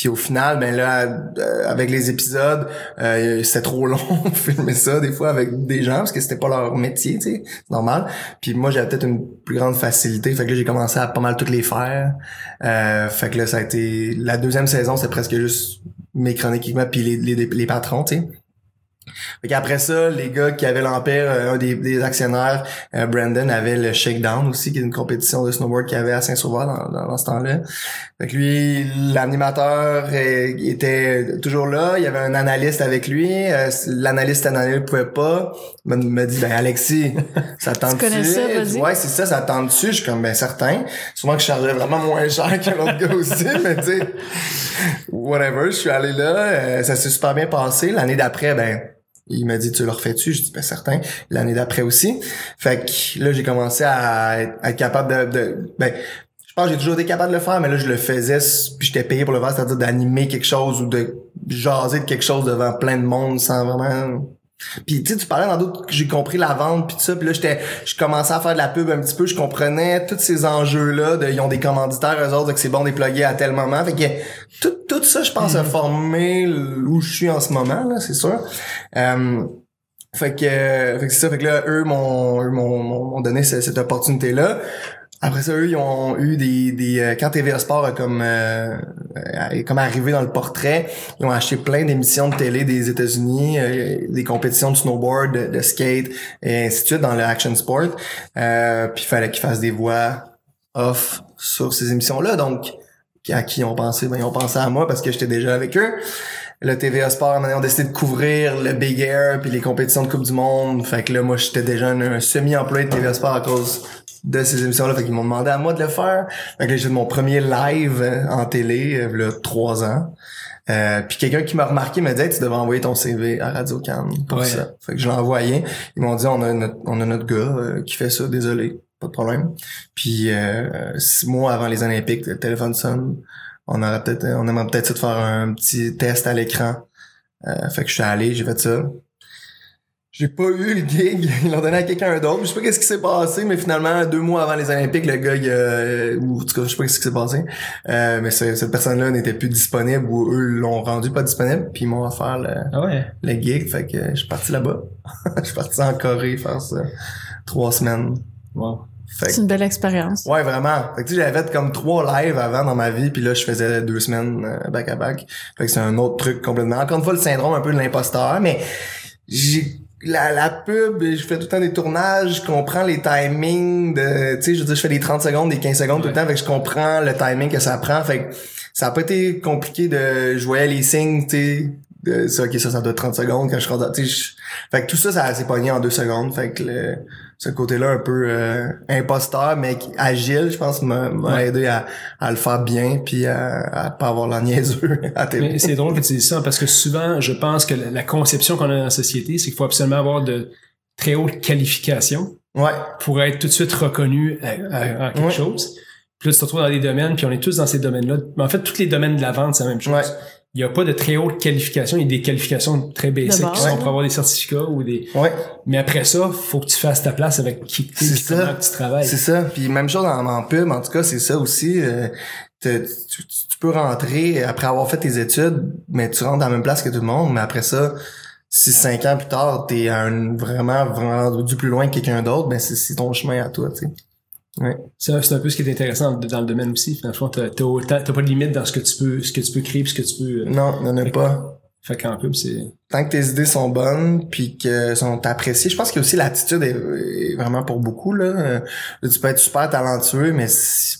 S2: puis au final, ben là, euh, avec les épisodes, euh, c'était trop long filmer ça des fois avec des gens parce que c'était pas leur métier, tu sais, c'est normal. Puis moi, j'avais peut-être une plus grande facilité, fait que là j'ai commencé à pas mal toutes les faire. Euh, fait que là, ça a été la deuxième saison, c'est presque juste mes chroniques puis les, les, les patrons, tu sais. Fait qu'après ça, les gars qui avaient l'Empire, euh, un des, des actionnaires, euh, Brandon, avait le Shakedown aussi, qui est une compétition de snowboard qu'il y avait à Saint-Sauveur dans, dans, dans ce temps-là. Fait que lui, l'animateur euh, était toujours là. Il y avait un analyste avec lui. Euh, L'analyste analyste pouvait pas. Il me- me dit, ben Alexis, ça tente
S3: Tu connais ça, vas-y.
S2: Ouais, c'est ça, ça tente dessus. Je suis comme, ben certain. Souvent que je chargeais vraiment moins cher que l'autre gars aussi, mais tu sais, whatever. Je suis allé là. euh, ça s'est super bien passé. L'année d'après, ben il m'a dit, tu le refais-tu? Je dis, ben certain. L'année d'après aussi. Fait que là, j'ai commencé à être, capable de, de ben, je pense que j'ai toujours été capable de le faire, mais là, je le faisais, puis j'étais payé pour le faire, c'est-à-dire d'animer quelque chose ou de jaser de quelque chose devant plein de monde sans vraiment... Puis tu sais, tu parlais dans d'autres que j'ai compris la vente puis tout ça, puis là j'étais je commençais à faire de la pub un petit peu, je comprenais tous ces enjeux là de ils ont des commanditaires eux autres que c'est bon plugger à tel moment. Fait que tout, tout ça je pense a formé où je suis en ce moment là, c'est sûr. Euh, fait que, fait que c'est ça, fait que là, eux m'ont, eux m'ont, donné ce- cette, opportunité-là. Après ça, eux, ils ont eu des, des euh, quand TVA Sport a comme, euh, est comme arrivé dans le portrait, ils ont acheté plein d'émissions de télé des États-Unis, euh, des compétitions de snowboard, de, skate, et ainsi de suite dans le action sport. Euh, puis il fallait qu'ils fassent des voix off sur ces émissions-là. Donc, à qui ils ont pensé? Ben, ils ont pensé à moi parce que j'étais déjà avec eux. Le TVA Sport, à un moment ont décidé de couvrir le Big Air puis les compétitions de Coupe du Monde. Fait que là, moi, j'étais déjà un, un semi-employé de TVA Sport à cause de ces émissions-là. Fait qu'ils m'ont demandé à moi de le faire. Fait que là, j'ai fait mon premier live euh, en télé, euh, là, trois ans. Euh, puis quelqu'un qui m'a remarqué m'a dit Hey, tu devrais envoyer ton CV à Radio Cannes pour
S1: Ouais.
S2: ça. Fait que je l'ai envoyé. Ils m'ont dit on a notre, on a notre gars euh, qui fait ça, désolé, pas de problème. Puis euh, six mois avant les Olympiques, le téléphone sonne. On aurait peut-être, on aimerait peut-être ça de faire un petit test à l'écran. Euh, fait que je suis allé, j'ai fait ça. J'ai pas eu le gig, ils l'ont donné à quelqu'un d'autre. Je sais pas qu'est-ce qui s'est passé, mais finalement, deux mois avant les Olympiques, le gars, il, euh, ou en tout cas, je sais pas qu'est-ce qui s'est passé. Euh, mais ce- cette personne-là n'était plus disponible ou eux l'ont rendu pas disponible, puis ils m'ont offert le,
S1: Ah ouais?
S2: le gig. Fait que je suis parti là-bas. Je suis parti en Corée faire ça. Trois semaines.
S1: Wow.
S3: C'est une belle expérience.
S2: Ouais, vraiment. Fait que tu sais, j'avais fait comme trois lives avant dans ma vie, puis là, je faisais deux semaines euh, back à back. Fait que c'est un autre truc complètement. Encore une fois, le syndrome un peu de l'imposteur, mais j'ai la, la pub, je fais tout le temps des tournages, je comprends les timings de, tu sais, je veux dire, je fais des 30 secondes, des 15 secondes tout le temps, fait que je comprends le timing que ça prend, fait que ça a pas été compliqué de, je voyais les signes, tu sais, de ça, ok, ça, ça doit être 30 secondes quand je rentre, tu sais, fait que tout ça, ça s'est pogné en deux secondes, fait que le- ce côté-là un peu euh, imposteur, mais agile, je pense, m'a m'a
S1: Ouais.
S2: aidé à, à le faire bien, puis à, à pas avoir la niaiseux à télé.
S1: C'est drôle que tu dises ça parce que souvent, je pense que la, conception qu'on a dans la société, c'est qu'il faut absolument avoir de très hautes qualifications
S2: Ouais,
S1: pour être tout de suite reconnu à, à- à quelque
S2: Ouais.
S1: chose. Puis là, tu te retrouves dans des domaines, puis on est tous dans ces domaines-là. Mais en fait, tous les domaines de la vente, c'est la même chose. Il n'y a pas de très haute qualification, il y a des qualifications très basiques qui sont
S2: Ouais.
S1: pour avoir des certificats ou des.
S2: ouais.
S1: Mais après ça, faut que tu fasses ta place avec qui tu
S2: ça.
S1: tu travailles.
S2: C'est ça. Puis même chose en, en pub, en tout cas, c'est ça aussi. euh, te- tu, tu peux rentrer après avoir fait tes études, mais tu rentres à la même place que tout le monde, mais après ça, si cinq ans plus tard, t'es un, vraiment, vraiment du plus loin que quelqu'un d'autre, ben c'est c'est ton chemin à toi, tu sais. Ouais.
S1: C'est c'est un peu ce qui est intéressant dans le domaine aussi. Franchement, t'as t'as t'as pas de limite dans ce que tu peux, ce que tu peux créer, puis ce que tu peux. euh,
S2: Non, n'en a pas.
S1: Fait qu'en pub, c'est.
S2: Tant que tes idées sont bonnes puis que sont appréciées, je pense que aussi l'attitude est, est vraiment pour beaucoup là. Euh, Tu peux être super talentueux, mais si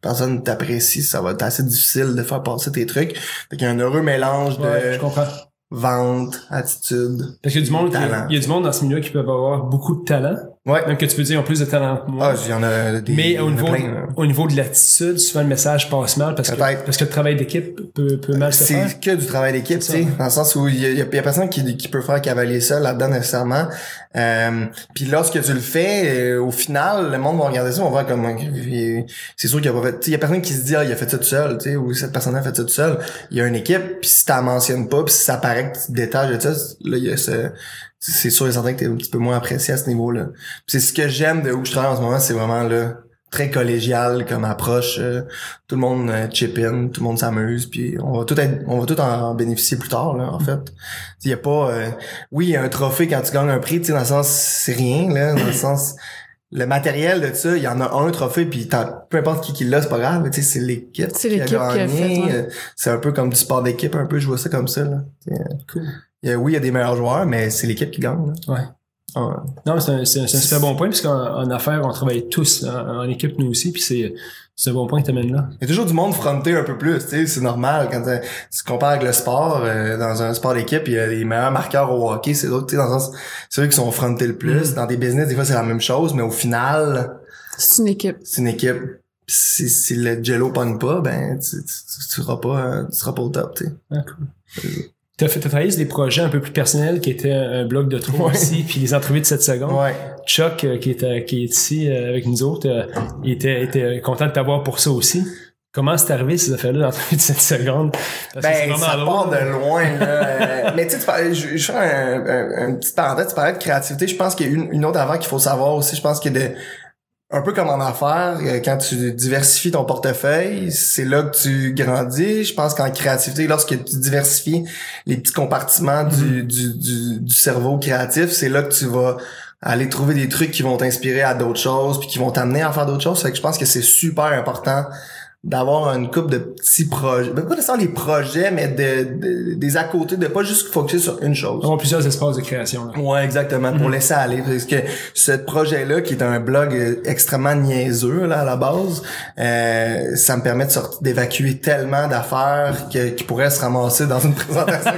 S2: personne t'apprécie, ça va être assez difficile de faire passer tes trucs. Fait qu'il y a un heureux mélange
S1: Ouais,
S2: de
S1: je comprends.
S2: vente, attitude.
S1: Parce qu'il y a du monde,
S2: Talent.
S1: il y a du monde dans ce milieu qui peuvent avoir beaucoup de talent.
S2: Ouais.
S1: Même que tu peux dire, ils ont plus de talent que moi.
S2: Ah, il y en a des.
S1: Mais au niveau,
S2: plein, là.
S1: au niveau de l'attitude, souvent le message passe mal parce que, parce que le travail d'équipe peut, peut mal se faire.
S2: C'est que du travail d'équipe, tu sais, dans le sens où il y a, y personne qui, qui peut faire cavalier ça là-dedans nécessairement. Euh, puis lorsque tu le fais, euh, au final, le monde va regarder ça, on va voir comme c'est sûr qu'il y a pas fait, tu sais, il y a personne qui se dit ah il a fait ça tout seul, tu sais, ou cette personne a fait ça tout seul. Il y a une équipe, puis si t'en mentionnes pas, puis si ça paraît que tu te détaches de ça, là il y a ce c'est sûr et certain que t'es un petit peu moins apprécié à ce niveau-là. C'est ce que j'aime de où je travaille en ce moment, c'est vraiment là très collégial comme approche. euh, tout le monde euh, chip in, tout le monde s'amuse, puis on va tout être, on va tout en bénéficier plus tard là, en fait. Il y a pas, euh, oui, il y a un trophée quand tu gagnes un prix, tu sais, dans le sens c'est rien là, dans le sens le matériel de ça, il y en a un trophée, puis peu importe qui qui l'a, c'est pas grave, mais tu sais, c'est l'équipe.
S3: C'est l'équipe qui a
S2: gagné,
S3: ouais.
S2: euh, C'est un peu comme du sport d'équipe, un peu, je vois ça comme ça là.
S1: Cool.
S2: Il a- oui, il y a des meilleurs joueurs, mais c'est l'équipe qui gagne. là.
S1: Ouais.
S2: Ah,
S1: Non, mais c'est un, c'est un, c'est un super bon point, puisqu'en en affaires, on travaille tous en, en équipe, nous aussi, puis c'est, c'est un bon point que t'amènes là.
S2: Il y a toujours du monde fronté un peu plus, tu sais, c'est normal quand euh, tu compares avec le sport, euh, dans un sport d'équipe, il y a les meilleurs marqueurs au hockey, c'est d'autres, tu sais, dans le sens, c'est eux qui sont frontés le plus. Dans des business, des fois, c'est la même chose, mais au final,
S3: C'est une équipe.
S2: c'est une équipe. Si, si le jello pogne pas, ben, tu, tu, tu, tu seras pas, euh, tu seras pas au top, tu sais.
S1: Ah, cool. T'as fait, travaillé sur des projets un peu plus personnels qui étaient un blog de trop
S2: Ouais.
S1: aussi, puis les entrevues de 7 secondes.
S2: Ouais.
S1: Chuck, euh, qui, est, qui est ici euh, avec nous autres, euh, il était, était content de t'avoir pour ça aussi. Comment c'est arrivé ces affaires-là d'entrevue de 7 secondes? Parce
S2: Ben,
S1: vraiment
S2: ça part de loin, là. Euh, mais tu sais, je, je fais un, un, un petit parenthèse, tu parlais de créativité. Je pense qu'il y a une, une autre avant qu'il faut savoir aussi. Je pense que de, un peu comme en affaires, euh, quand tu diversifies ton portefeuille, c'est là que tu grandis. Je pense qu'en créativité, lorsque tu diversifies les petits compartiments du, du, du, du cerveau créatif, c'est là que tu vas aller trouver des trucs qui vont t'inspirer à d'autres choses puis qui vont t'amener à faire d'autres choses. Fait que je pense que c'est super important d'avoir une coupe de petits projets. Ben, pas nécessairement des projets, mais de, de- des à côté, de pas juste focuser sur une chose.
S1: Avoir plusieurs espaces de création. Là.
S2: Ouais, exactement, pour laisser aller. Parce que ce projet-là, qui est un blog euh, extrêmement niaiseux, là, à la base, euh, ça me permet de sortir, d'évacuer tellement d'affaires que, qui pourraient se ramasser dans une présentation.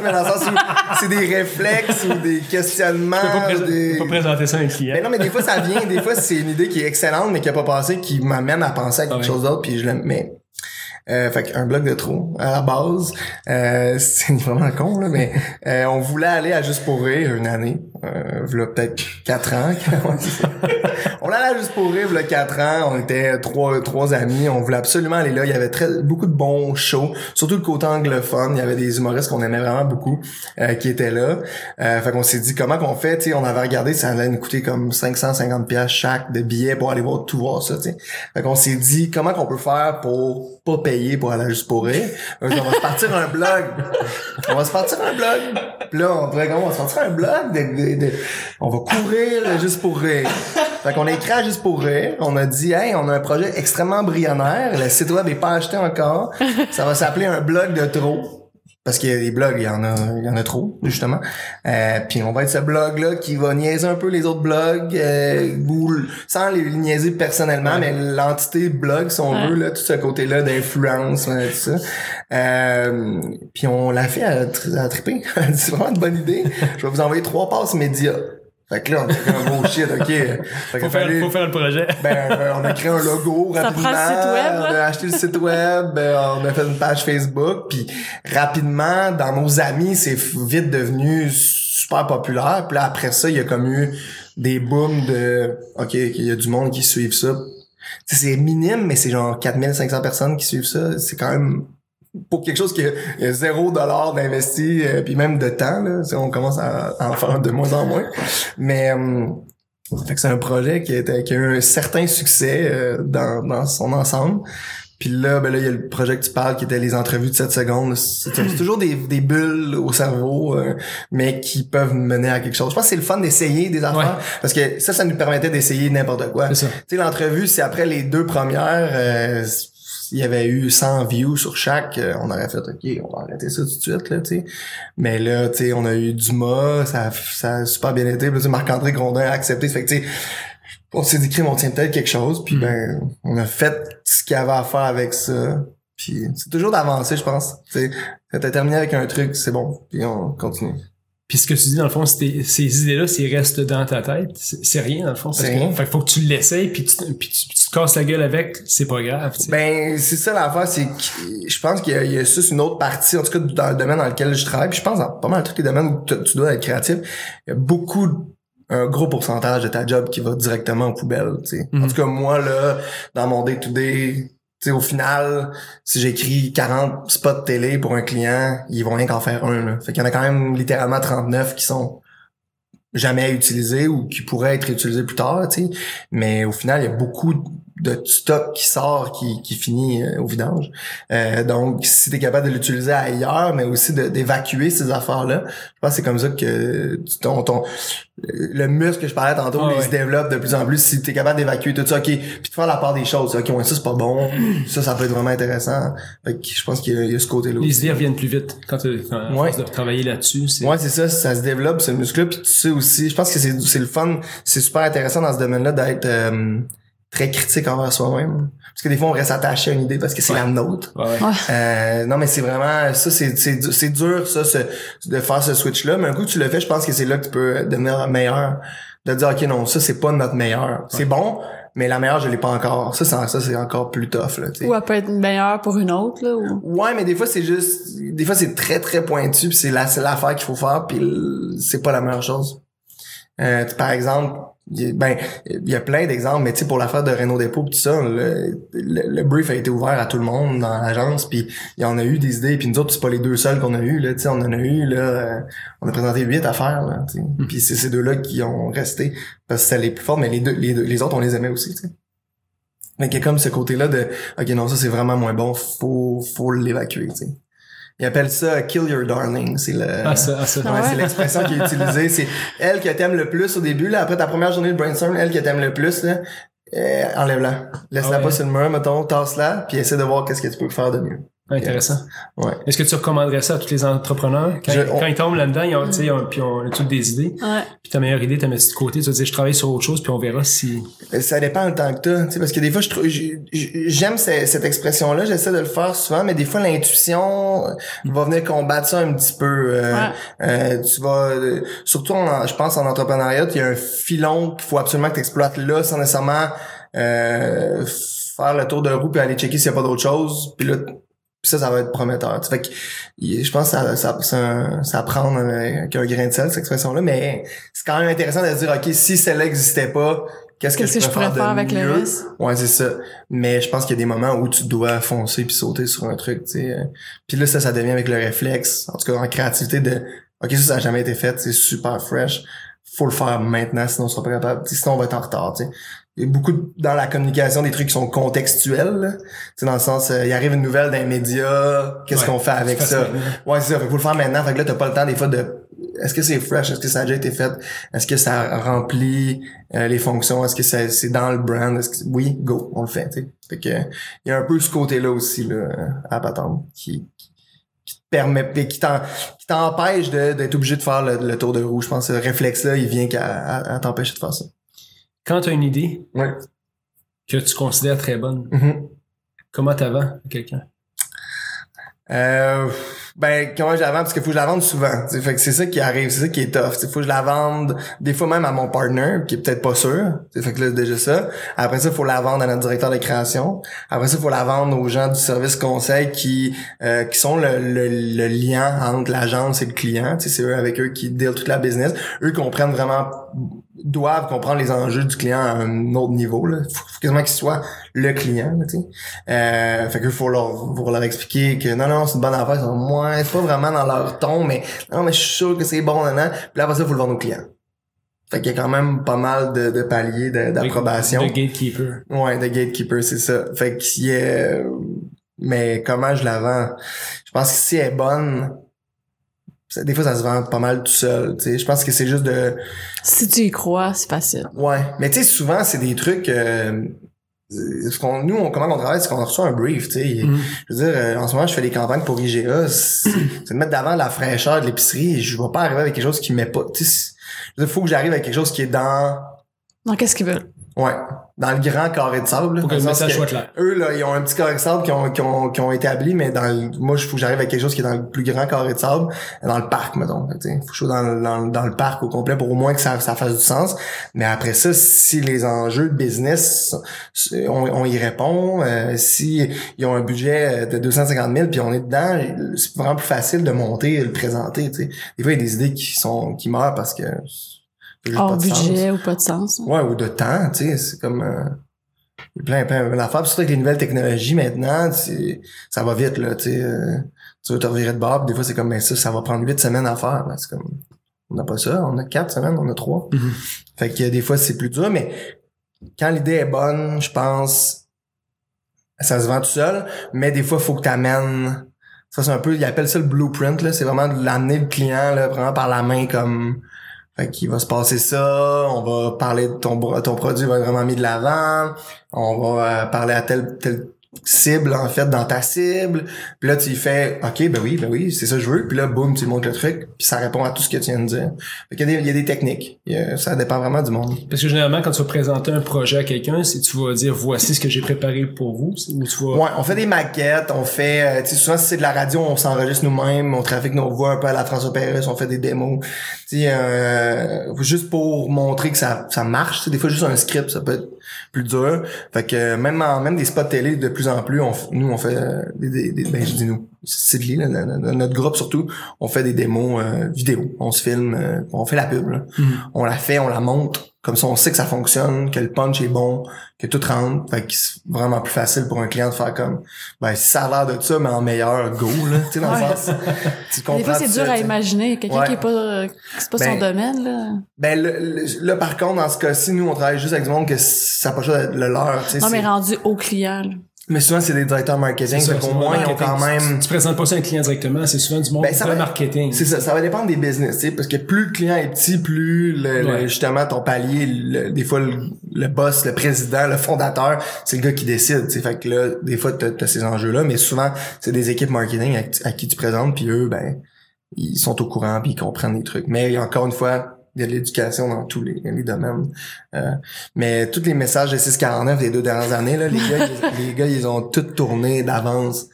S2: mais dans le sens où c'est des réflexes ou des questionnements.
S1: Tu peux pas,
S2: des...
S1: présenter ça à un client.
S2: Mais non, mais des fois, ça vient. Des fois, c'est une idée qui est excellente, mais qui a pas passé, qui m'amène à penser à quelque
S1: Ouais.
S2: chose d'autre, puis je l'aime. Mais, euh, fait qu'un bloc de trop, à la base, euh, c'est vraiment con, là, mais euh, on voulait aller à Juste pour rire une année. Euh, peut-être quatre ans. on allait à Juste pour rire, v'là quatre ans. On était trois, trois amis. On voulait absolument aller là. Il y avait très, beaucoup de bons shows. Surtout le côté anglophone. Il y avait des humoristes qu'on aimait vraiment beaucoup, euh, qui étaient là. Euh, fait qu'on s'est dit, comment qu'on fait, tu sais, on avait regardé, ça allait nous coûter comme 550 pièces chaque de billets pour aller voir tout voir ça, tu sais. Fait qu'on s'est dit, comment qu'on peut faire pour pas payer pour aller juste pour qu'on va se partir un blog. On va se partir un blog. Puis là, on pourrait on va se partir un blog de, de- de- on va courir juste pour rire. Fait qu'on a écrit à juste pour rire. On a dit, hey, on a un projet extrêmement embryonnaire. Le site web est pas acheté encore. Ça va s'appeler un blog de trop. Parce qu'il y a des blogs, il y en a, il y en a trop, justement. Euh, puis on va être ce blog-là qui va niaiser un peu les autres blogs, euh, sans les niaiser personnellement, mais l'entité blog, si on
S3: Ouais.
S2: veut, là, tout ce côté-là d'influence, euh, tout ça. Euh, puis on l'a fait à, à triper. C'est vraiment une bonne idée. Je vais vous envoyer trois passes médias. Fait que là, on a fait un gros shit, ok. Fait
S1: Faut faire,
S2: fallait-
S1: faut faire le projet.
S2: ben, euh, on a créé un logo
S3: Ça
S2: rapidement.
S3: prend le site web,
S2: on a acheté le site web, euh, on a fait une page Facebook, puis rapidement, dans nos amis, c'est vite devenu super populaire. Puis là, après ça, il y a comme eu des booms de OK, il y a du monde qui suivent ça. Tu sais, c'est minime, mais c'est genre 4500 personnes qui suivent ça. C'est quand même pour quelque chose qui a, a zéro dollar d'investi, euh, puis même de temps, là, on commence à, à en faire de moins en moins. Mais euh, fait que c'est un projet qui, était, qui a eu un certain succès euh, dans, dans son ensemble. Puis là, ben là, il y a le projet que tu parles qui était les entrevues de 7 secondes. C'est toujours des, des bulles au cerveau, euh, mais qui peuvent mener à quelque chose. Je pense que c'est le fun d'essayer des affaires. Parce que ça, ça nous permettait d'essayer n'importe quoi. Tu sais, l'entrevue, c'est après les deux premières, euh, il y avait eu 100 views sur chaque, euh, on aurait fait, OK, on va arrêter ça tout de suite, là, tu sais. Mais là, tu sais, on a eu Dumas, ça, ça a super bien été. Marc-André Grondin a accepté. Fait que, tu sais, on s'est dit, on tient peut-être quelque chose. Puis,
S1: Mm.
S2: ben, on a fait ce qu'il y avait à faire avec ça. Puis, c'est toujours d'avancer, je pense. Tu sais, t'as terminé avec un truc, c'est bon. Puis, on continue.
S1: Puis ce que tu dis, dans le fond, c'est ces idées-là, s'ils restent dans ta tête, c'est c'est rien, dans le fond. parce
S2: C'est
S1: que-
S2: rien.
S1: Fait faut que tu l'essayes, puis tu, puis tu, te casses la gueule avec, c'est pas grave.
S2: Ben, c'est ça l'affaire, c'est que je pense qu'il y y a juste une autre partie, en tout cas dans le domaine dans lequel je travaille, puis je pense dans pas mal tous les domaines où tu, dois être créatif, il y a beaucoup, un gros pourcentage de ta job qui va directement aux poubelles, tu sais. En
S1: Mhm.
S2: tout cas, moi, là, dans mon day-to-day, sais, au final, si j'écris 40 spots télé pour un client, ils vont rien qu'en faire un, là. Fait qu'il y en a quand même littéralement 39 qui sont jamais utilisés ou qui pourraient être utilisés plus tard, sais. Mais au final, il y a beaucoup de stock qui sort, qui, qui finit euh, au vidange. Euh, donc, si tu es capable de l'utiliser ailleurs, mais aussi d'évacuer ces affaires-là, je pense que c'est comme ça que ton, ton, le muscle que je parlais tantôt,
S1: Ah
S2: il
S1: ouais.
S2: se développe de plus en plus. Si tu es capable d'évacuer tout ça, OK, puis de faire la part des choses. OK, ouais, ça, c'est pas bon. Ça, ça peut être vraiment intéressant. Fait que je pense qu'il y, a- il y a ce côté-là
S1: Les idées reviennent plus vite quand tu
S2: Ouais.
S1: de travailler là-dessus.
S2: Ouais, c'est ça, ça se développe ce muscle-là, puis tu sais aussi, je pense que c'est c'est le fun, c'est super intéressant dans ce domaine-là d'être euh, très critique envers soi-même. Parce que des fois, on reste attaché à une idée parce que c'est
S1: Ouais.
S2: la nôtre.
S1: Ouais, ouais.
S3: Ouais.
S2: Euh, non, mais c'est vraiment, ça, c'est c'est du- c'est dur, ça, ce- de faire ce switch-là, mais un coup que tu le fais, je pense que c'est là que tu peux devenir meilleur. De dire, OK, non, ça, c'est pas notre meilleur. C'est bon, mais la meilleure, je l'ai pas encore. Ça, c'est ça, c'est encore plus tough, là, tu sais.
S3: Ou elle peut être meilleure pour une autre, là. Ou...
S2: Ouais, mais des fois c'est juste, des fois c'est très très pointu, puis c'est la seule affaire qu'il faut faire, puis c'est pas la meilleure chose. Euh, tu- par exemple, ben il y a plein d'exemples, mais tu sais pour l'affaire de Renault Dépôt tout ça, le, brief a été ouvert à tout le monde dans l'agence, puis il y en a eu des idées, puis nous autres c'est pas les deux seuls qu'on a eu là, tu sais on en a eu là, on a présenté huit affaires là, puis c'est ces deux-là qui ont resté parce que c'était les plus forts, mais les deux les, deux, les autres on les aimait aussi, tu sais. Mais qu'il y a comme ce côté-là de OK, non, ça c'est vraiment moins bon, faut faut l'évacuer, tu sais. Ils appellent ça kill your darling, c'est le
S1: Ah, ça, ah, ça.
S2: Ouais,
S3: Ah ouais?
S2: c'est l'expression qui est utilisée, c'est elle que t'aimes le plus au début là, après ta première journée de brainstorm, elle que t'aimes le plus là, euh, enlève-la. Laisse-la
S1: Ah ouais.
S2: pas sur le mur, mettons, tasse-la, puis essaie de voir qu'est-ce que tu peux faire de mieux.
S1: Intéressant.
S2: Ouais.
S1: Est-ce que tu recommanderais ça à tous les entrepreneurs? Quand,
S2: Je- on-
S1: quand ils tombent là-dedans, ils ont, tu sais, ils ont- puis on a toutes des idées.
S3: Ouais.
S1: Puis ta meilleure idée, tu mets de côté. Tu vas dire, je travaille sur autre chose, puis on verra si...
S2: Euh, Ça dépend le temps que t'as, tu sais, parce que des fois, je j'aime ce- cette expression-là, j'essaie de le faire souvent, mais des fois, l'intuition euh, va venir combattre ça un petit peu. euh,
S3: Ouais.
S2: euh, tu vas, euh, surtout, en- je pense, en entrepreneuriat, il y a un filon qu'il faut absolument que tu exploites là, sans nécessairement euh, faire le tour de roue puis aller checker s'il y a pas d'autre chose. Puis là, puis ça, ça va être prometteur. Tu sais, Fait que je pense que ça, ça, ça, ça prend avec un grain de sel, cette expression-là, mais c'est quand même intéressant de se dire, OK, si celle-là n'existait pas, qu'est-ce que,
S3: Qu'est-ce que je pourrais
S2: de
S3: faire avec le reste?
S2: Ouais, c'est ça. Mais je pense qu'il y a des moments où tu dois foncer puis sauter sur un truc, tu sais. euh. Puis là, ça, ça devient avec le réflexe, en tout cas en créativité de OK, ça, ça a jamais été fait, c'est super fresh. Faut le faire maintenant, sinon on sera pas capable. Sinon on va être en retard, tu sais. Il y a beaucoup de- dans la communication des trucs qui sont contextuels. sais, dans le sens, euh, il arrive une nouvelle d'un média, qu'est-ce
S1: Ouais,
S2: qu'on fait avec ça?
S1: maintenant.
S2: Ouais, c'est ça. Fait que faut le faire maintenant. Fait que là, t'as pas le temps des fois de. Est-ce que c'est fresh? Est-ce que ça a déjà été fait? Est-ce que ça remplit euh, les fonctions? Est-ce que c'est dans le brand? Est-ce que oui, go, on le fait. Fait que il y a un peu ce côté-là aussi là, à patendre qui, qui te permet et qui t'empêche d'être obligé de faire le, le tour de roue. Je pense que ce réflexe-là, il vient qu'à à, à t'empêcher de faire ça.
S1: Quand tu as une idée
S2: Ouais.
S1: que tu considères très bonne,
S2: Mhm.
S1: comment t'avends à quelqu'un?
S2: Euh, ben comment je la vends parce qu'il faut que je la vende souvent t'sais. fait que c'est ça qui arrive c'est ça qui est tough il faut que je la vende des fois même à mon partner qui est peut-être pas sûr t'sais. fait que là déjà ça après ça il faut la vendre à notre directeur de création après ça il faut la vendre aux gens du service conseil qui euh, qui sont le, le, le lien entre l'agence et le client c'est eux avec eux qui deal toute la business eux comprennent vraiment doivent comprendre les enjeux du client à un autre niveau là faut, faut quasiment qu'ils soient le client là, euh, fait que faut leur faut leur expliquer que non non c'est une bonne affaire ils sont moins c'est pas vraiment dans leur ton mais non mais je suis sûr que c'est bon nan, nan. puis là après ça faut le vendre au client Fait qu'il y a quand même pas mal de, de paliers de- d'approbation.
S1: De gatekeeper.
S2: Ouais, de gatekeeper, c'est ça. Fait qu'il y a... Mais comment je la vends? Je pense que si elle est bonne, ça- des fois ça se vend pas mal tout seul. tu sais. Je pense que c'est juste de...
S3: Si tu y crois, c'est facile.
S2: Ouais. Mais tu sais, souvent, c'est des trucs... Euh, ce qu'on, nous, on, comment on travaille, c'est qu'on reçoit un brief, tu sais.
S1: Mhm.
S2: Je veux dire, euh, en ce moment, je fais des campagnes pour IGA. C'est de mettre d'avant la fraîcheur de l'épicerie. Je vais pas arriver avec quelque chose qui met pas. Tu sais, il faut que j'arrive avec quelque chose qui est dans...
S3: Donc, qu'est-ce qu'ils veulent?
S2: Ouais. Dans le grand carré de sable.
S1: que le message soit clair.
S2: eux là ils ont un petit carré de sable qui ont, qui ont, qui ont établi mais dans le, moi je faut que j'arrive avec quelque chose qui est dans le plus grand carré de sable dans le parc mettons tu sais faut que je sois dans, le- dans, le- dans le parc au complet pour au moins que ça, ça fasse du sens mais après ça si les enjeux de business on, on y répond euh, si ils ont un budget de 250 000 puis on est dedans c'est vraiment plus facile de monter et le présenter tu sais des fois il y a des idées qui sont qui meurent parce que
S3: Hors
S2: pas de sens.
S3: budget ou pas de sens. hein.
S2: Ouais, ou de temps, tu sais, c'est comme euh, il y a plein plein d'affaires, Puis surtout avec les nouvelles technologies maintenant, c'est ça va vite là, tu sais, euh, tu veux te revirer de bord, puis des fois c'est comme mais ça ça va prendre huit semaines à faire, c'est comme on n'a pas ça, on a quatre semaines, on a trois.
S1: Mhm.
S2: Fait que des fois c'est plus dur mais quand l'idée est bonne, je pense ça se vend tout seul, mais des fois faut que tu amènes ça c'est un peu ils appellent ça le blueprint là, c'est vraiment de l'amener le client là vraiment par la main comme fait qu'il va se passer ça, on va parler de ton ton produit va être vraiment mis de l'avant, on va euh, parler à telle telle cible en fait dans ta cible. Puis là tu fais OK, ben oui, ben oui, c'est ça que je veux. Puis là boum, tu montes le truc, puis ça répond à tout ce que tu viens de dire. Fait qu'il y a des il y a des techniques. Il a- ça dépend vraiment du monde.
S1: Parce que généralement, quand tu vas présenter un projet à quelqu'un, c'est tu vas dire voici ce que j'ai préparé pour vous, ou tu vas.
S2: Ouais, on fait des maquettes, on fait, euh, tu sais, souvent si c'est de la radio, on s'enregistre nous-mêmes, on trafique nos voix un peu à la François Pérez, on fait des démos, tu sais, euh, juste pour montrer que ça, ça marche. sais, Des fois, juste un script, ça peut être plus dur. Fait que euh, même en, même des spots télé, de plus en plus, on, nous, on fait euh, des, des, des- ben, je dis nous, Sidley, là, notre groupe surtout, on fait des démos euh, vidéo, on se filme, euh, on fait la pub, là.
S1: Mhm.
S2: on la fait, on la montre, comme ça on sait que ça fonctionne, que le punch est bon, que tout rentre, fait que c'est vraiment plus facile pour un client de faire comme ben si ça a l'air de ça mais en meilleur go là, tu sais dans
S3: Ouais.
S2: le sens tu comprends
S3: Des fois, c'est dur à imaginer. Quelqu'un
S2: Ouais.
S3: qui est pas, euh, c'est pas son
S2: Ben,
S3: domaine, là.
S2: Ben le- le- là par contre dans ce cas-ci nous on travaille juste avec du monde que ça n'a pas le leur, tu sais.
S3: Non, mais rendu au client, là.
S2: Mais souvent c'est des directeurs marketing,
S1: ça,
S2: qu'au moins ils ont quand même
S1: Tu, tu présentes pas ça à un client directement, c'est souvent du monde
S2: Ben, ça va-
S1: marketing.
S2: C'est ça, ça va dépendre des business, tu sais, parce que plus le client est petit, plus le, le- justement ton palier, le- des fois le, le boss, le président, le fondateur, c'est le gars qui décide, tu sais, fait que là, des fois t'as as ces enjeux-là, mais souvent c'est des équipes marketing à, à qui tu présentes, puis eux, ben, ils sont au courant, puis ils comprennent les trucs. Mais encore une fois, de l'éducation dans tous les, les domaines. Euh, mais tous les messages de 649 des deux dernières années, là, les gars, ils, les gars, ils ont tout tourné d'avance.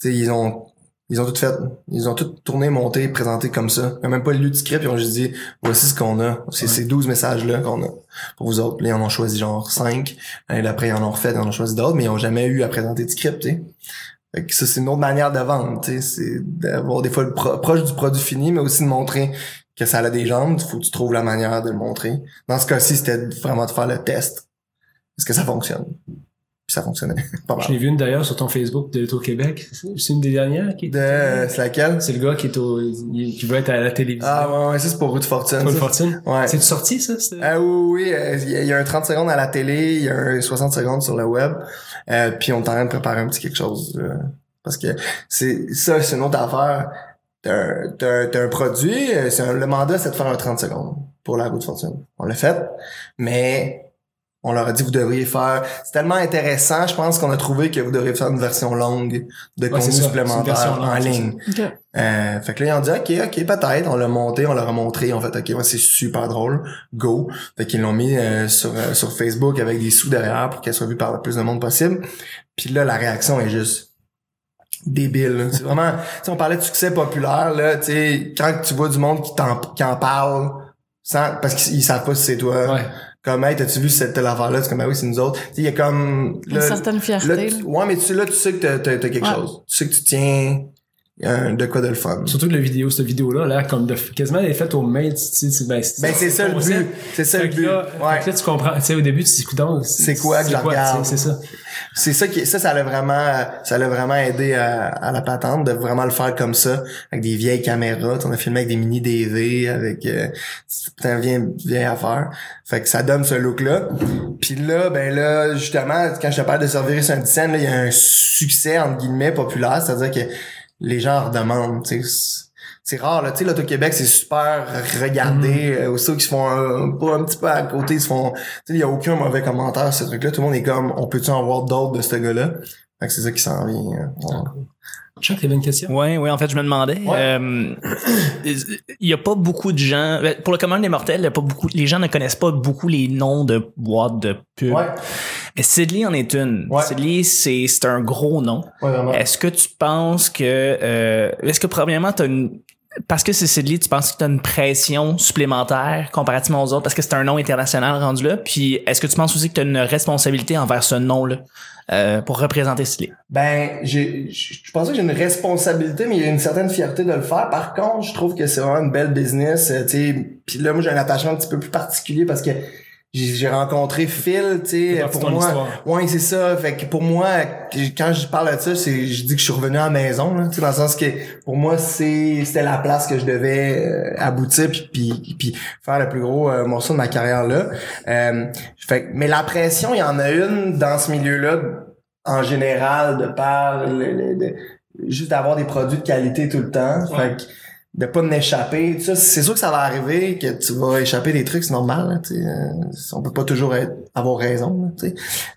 S2: Tu sais, ils ont ils ont tout fait. Ils ont tout tourné, monté, présenté comme ça. Ils ont même pas lu de script, ils ont juste dit voici ce qu'on a. C'est
S1: Ouais.
S2: ces 12 messages-là qu'on a pour vous autres. Là, ils en ont choisi genre 5. Et après, ils en ont refait, ils en ont choisi d'autres, mais ils ont jamais eu à présenter de script. Fait que ça, c'est une autre manière de vendre. C'est d'avoir des fois le pro- proche du produit fini, mais aussi de montrer que ça a des jambes. Il faut que tu trouves la manière de le montrer. Dans ce cas-ci, c'était vraiment de faire le test. Est-ce que ça fonctionne? Puis ça fonctionnait. Pas mal.
S1: Je l'ai vu une d'ailleurs sur ton Facebook de l'Auto-Québec. C'est une des dernières qui est.
S2: De, c'est laquelle?
S1: C'est le gars qui est au, qui veut être à la télévision.
S2: Ah ouais, ouais, ça c'est pour Route Fortune. Ça.
S1: Fortune?
S2: Ouais.
S1: C'est sorti ça?
S2: Ah oui, oui, euh, il y, a- il y a un 30 secondes à la télé, il y a un 60 secondes sur le web, euh, puis on est en train de préparer un petit quelque chose. euh, parce que c'est ça, c'est une autre affaire. T'as un, t'as un- t'as un produit, euh, c'est un- le mandat, c'est de faire un 30 secondes pour la route fortune. On l'a fait, mais on leur a dit vous devriez faire. C'est tellement intéressant, je pense qu'on a trouvé que vous devriez faire une version longue de
S1: Ouais,
S2: contenu
S1: ça,
S2: supplémentaire
S1: longue,
S2: en ligne. Euh, fait que là, ils ont dit, OK, OK, peut-être. On l'a monté, on leur a montré. En fait, OK, ouais, c'est super drôle. Go. Fait qu'ils l'ont mis euh, sur, euh, sur Facebook avec des sous derrière pour qu'elle soit vue par le plus de monde possible. Puis là, la réaction est juste débile. là. C'est vraiment... Tu sais, on parlait de succès populaire, là. Tu sais, quand tu vois du monde qui, t'en, qui en parle, sans, parce qu'ils savent pas si c'est toi.
S1: Ouais.
S2: Comme, hey, t'as-tu vu cette telle affaire-là? C'est comme, ah oui, c'est nous autres. Tu sais, il y a comme...
S3: Une certaine
S2: Là,
S3: fierté.
S2: tu- ouais, mais tu, là, tu sais que t'as, t'as, t'as quelque
S3: Ouais.
S2: chose. Tu sais que tu tiens un- de quoi de le fun.
S1: Surtout que la vidéo, cette vidéo-là, là, comme de, quasiment elle est faite au main, tu sais, c'est- ben,
S2: Ben, c'est ça le but. C'est ça le but.
S1: là,
S2: Ouais.
S1: tu comprends, tu sais, au début, tu dis,
S2: C'est quoi que je regarde?
S1: C'est ça.
S2: C'est ça qui, ça, ça l'a vraiment, ça l'a vraiment aidé à, à la patente de vraiment le faire comme ça, avec des vieilles caméras. On a filmé avec des mini DV, avec, euh, un vieille, vieille affaire. Fait que ça donne ce look-là. Puis là, ben là, justement, quand je te parle de servir sur un scène, là, il y a un succès, entre guillemets, populaire. C'est-à-dire que les gens en redemandent, tu sais. C'est- rare, là. Tu sais, l'Auto-Québec, c'est super regardé. Euh, Aussi, qui se font un, pas un petit peu à côté, ils se font... Tu sais, il y a aucun mauvais commentaire, ce truc-là. Tout le monde est comme, on peut-tu en voir d'autres de ce gars-là? Fait que c'est ça qui s'en vient. hein. Ouais.
S1: Chuck, t'avais une question?
S4: Ouais, ouais, en fait, je me demandais.
S2: Ouais.
S4: euh, Il y a pas beaucoup de gens. ben, Pour le commun des mortels, il y a pas beaucoup. Les gens ne connaissent pas beaucoup les noms de boîtes de pub.
S2: Ouais,
S4: Mais Sidley en est une.
S2: Ouais.
S4: Sidley, c'est c'est un gros nom.
S2: ouais, vraiment.
S4: Est-ce que tu penses que euh, est-ce que premièrement t'as une parce que c'est Sidley, tu penses que tu as une pression supplémentaire comparativement aux autres parce que c'est un nom international rendu là? Puis est-ce que tu penses aussi que tu as une responsabilité envers ce nom-là? Euh, pour représenter Sidley?
S2: Ben, j'ai, je pensais que j'ai une responsabilité, mais il y a une certaine fierté de le faire. Par contre, je trouve que c'est vraiment une belle business, euh. Puis là, moi, j'ai un attachement un petit peu plus particulier parce que j'ai rencontré Phil, tu sais, pour moi.
S1: histoire.
S2: Ouais, c'est ça. Fait que pour moi, quand je parle de ça, c'est, je dis que je suis revenu à la maison, là, tu sais, dans le sens que pour moi, c'est, c'était la place que je devais euh, aboutir puis, puis, puis faire le plus gros euh, morceau de ma carrière là. Euh, fait que- mais la pression, il y en a une dans ce milieu-là en général de par le, le- le- juste d'avoir des produits de qualité tout le temps. Fait que de pas en échapper. Tu sais, c'est sûr que ça va arriver, que tu vas échapper des trucs, c'est normal. Là, on peut pas toujours être- avoir raison.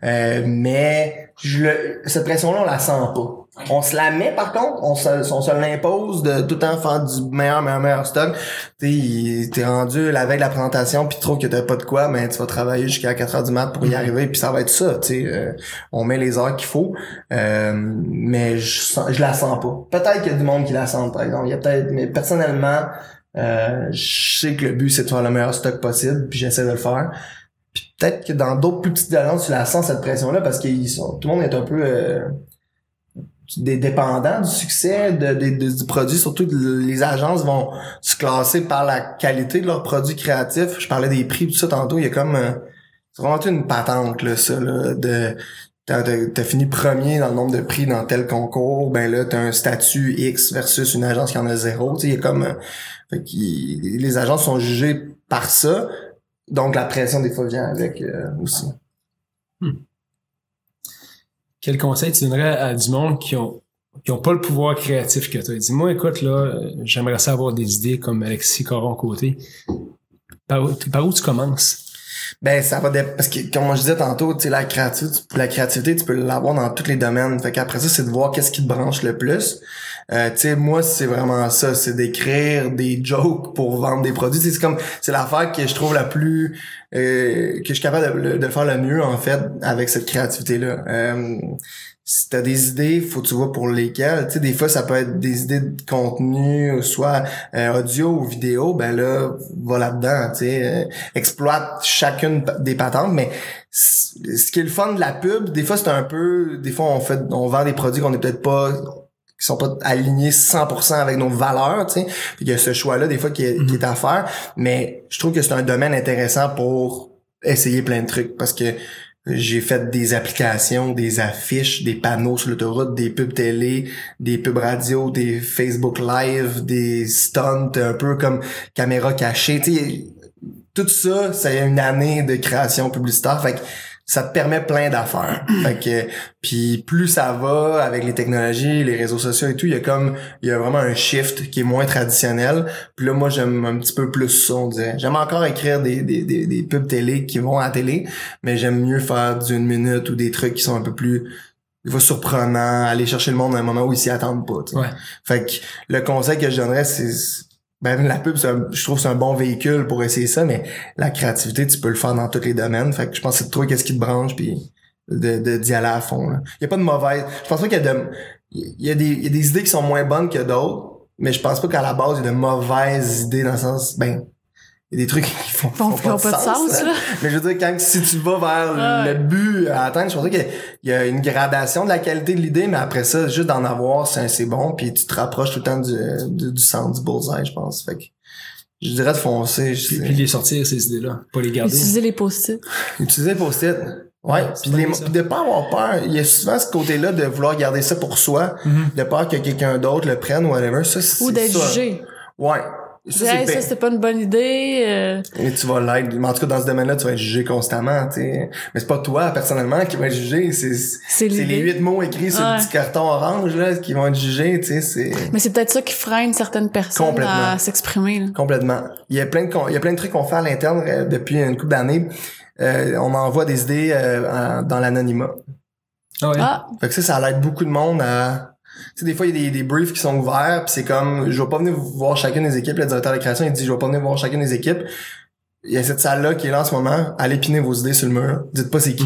S2: Euh, mais je cette pression-là, on la sent pas. On se la met par contre, on se, on se l'impose de tout le temps faire du meilleur, meilleur, meilleur stock. T'es rendu la veille de la présentation puis trouves que t'as pas de quoi, mais tu vas travailler jusqu'à 4 heures du mat pour y arriver puis ça va être ça. Tu sais, euh, on met les heures qu'il faut, euh, mais je, sens, je la sens pas. Peut-être qu'il y a du monde qui la sent par exemple. Il y a peut-être, mais personnellement, euh, je sais que le but c'est de faire le meilleur stock possible puis j'essaie de le faire. Puis peut-être que dans d'autres plus petites agences, tu la sens cette pression-là parce qu'ils sont, tout le monde est un peu euh, des dépendants du succès du produit. Surtout les agences vont se classer par la qualité de leurs produits créatifs. Je parlais des prix tout ça tantôt. Il y a comme euh, c'est vraiment une patente là, ça là, de T'as, fini premier dans le nombre de prix dans tel concours, ben là, t'as un statut X versus une agence qui en a zéro. Il y a comme... euh, les agences sont jugées par ça, donc la pression des fois vient avec euh, aussi.
S1: Quel conseil tu donnerais à du monde qui ont qui ont pas le pouvoir créatif que toi? Dis-moi, écoute, là, j'aimerais ça avoir des idées comme Alexis Coron côté. Par où, par où tu commences?
S2: Ben ça va dé- parce que comme je disais tantôt, tu la créativité, la créativité, tu peux l'avoir dans tous les domaines. Fait qu'après ça, c'est de voir qu'est-ce qui te branche le plus. Euh, tu sais moi c'est vraiment ça, c'est d'écrire des jokes pour vendre des produits. C'est comme c'est l'affaire que je trouve la plus euh, que je suis capable de, faire le mieux en fait avec cette créativité là. Euh, si t'as des idées, faut que tu vois pour lesquelles. Tu sais, des fois, ça peut être des idées de contenu, soit euh, audio ou vidéo. Ben là, va là-dedans. Tu sais, euh, exploite chacune des patentes. Mais ce qui est le fun de la pub, des fois, c'est un peu... Des fois, on fait, on vend des produits qu'on n'est peut-être pas qui sont pas alignés 100% avec nos valeurs, tu sais. Puis Il y a ce choix-là, des fois, qui est, qui est à faire. Mais je trouve que c'est un domaine intéressant pour essayer plein de trucs. Parce que j'ai fait des applications, des affiches, des panneaux sur l'autoroute, des pubs télé, des pubs radio, des Facebook Live, des stunts, un peu comme caméra cachée. Tu sais, tout ça, c'est une année de création publicitaire. Fait que ça te permet plein d'affaires. fait que puis plus ça va avec les technologies, les réseaux sociaux et tout, il y a comme il y a vraiment un shift qui est moins traditionnel. Puis là moi j'aime un petit peu plus ça, on dirait. J'aime encore écrire des, des, des, des pubs télé qui vont à la télé, mais j'aime mieux faire d'une minute ou des trucs qui sont un peu plus des fois surprenants, aller chercher le monde à un moment où ils s'y attendent pas.
S1: Ouais.
S2: Fait que le conseil que je donnerais, c'est ben la pub, un- je trouve c'est un bon véhicule pour essayer ça, mais la créativité, tu peux le faire dans tous les domaines. Fait que je pense que c'est trouver qu'est-ce qui te branche puis de, de d'y aller à fond. Il y a pas de mauvaise. Je pense pas qu'il y a de y a des il y a des idées qui sont moins bonnes que d'autres, mais je pense pas qu'à la base il y a de mauvaises idées dans le sens ben y a des trucs qui font,
S3: Font-
S2: font
S3: ont pas de sens, là.
S2: Mais je veux dire, quand si tu vas vers le but à atteindre, je pense qu'il y a- il y a une gradation de la qualité de l'idée, mais après ça, juste d'en avoir, c'est bon, puis tu te rapproches tout le temps du, du, du centre du bullseye, je pense. Fait que je dirais de foncer. je
S1: Puis, puis les sortir, ces idées-là. Pas les garder.
S3: Utiliser les post-it.
S2: Utiliser post-it. Ouais,
S1: Ouais,
S2: puis
S1: pas
S2: les- de pas avoir peur. Il y a souvent ce côté-là de vouloir garder ça pour soi,
S1: Mhm.
S2: de peur que quelqu'un d'autre le prenne ou whatever. Ça, c'est
S3: Ou d'être jugé.
S2: Ouais. Ça, c'est
S3: hey,
S2: pire.
S3: ça, c'était pas une bonne idée. euh,
S2: Et tu vas l'être. Mais en tout cas, dans ce domaine-là, tu vas être jugé constamment, tu sais. Mais c'est pas toi, personnellement, qui va être jugé. C'est,
S3: C'est
S2: les huit mots écrits sur le petit carton orange, là, qui vont être jugés, tu sais, c'est
S3: Mais c'est peut-être ça qui freine certaines personnes à s'exprimer. là.
S2: complètement. Il y a plein de, con- il y a plein de trucs qu'on fait à l'interne euh, depuis une couple d'années. Euh, on envoie des idées euh, dans l'anonymat.
S1: Ah ouais.
S3: Ah,
S2: Fait que ça, ça aide beaucoup de monde à... Tu sais, des fois, il y a des, des briefs qui sont ouverts, puis c'est comme, je vais pas venir voir chacune des équipes. Le directeur de création, il dit, je vais pas venir voir chacune des équipes. Il y a cette salle-là qui est là en ce moment. Allez piner vos idées sur le mur. Dites pas c'est qui.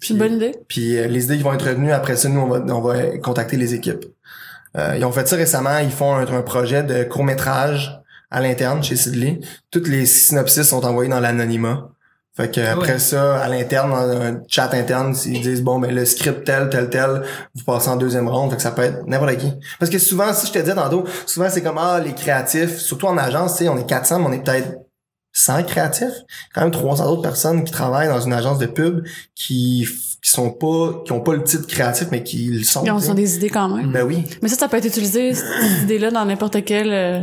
S2: Puis,
S3: c'est une bonne idée.
S2: puis euh, les idées qui vont être retenues, après ça, nous, on va, on va contacter les équipes. Euh, ils ont fait ça récemment. Ils font un, un projet de court-métrage à l'interne chez Sidley. Toutes les synopsis sont envoyés dans l'anonymat. Fait que après
S1: Ouais.
S2: ça, à l'interne, dans un chat interne, ils disent bon ben le script tel, tel, tel, vous passez en deuxième ronde, fait que ça peut être n'importe qui. Parce que souvent, si je te disais tantôt, souvent c'est comme ah les créatifs, surtout en agence, tu sais, on est 400, mais on est peut-être 100 créatifs, quand même 300 autres personnes qui travaillent dans une agence de pub qui qui sont pas qui ont pas le titre créatif mais qui le sont.
S3: Ils ont des idées quand même.
S2: Ben oui,
S3: Mais ça, ça peut être utilisé, cette idée-là, dans n'importe quelle euh,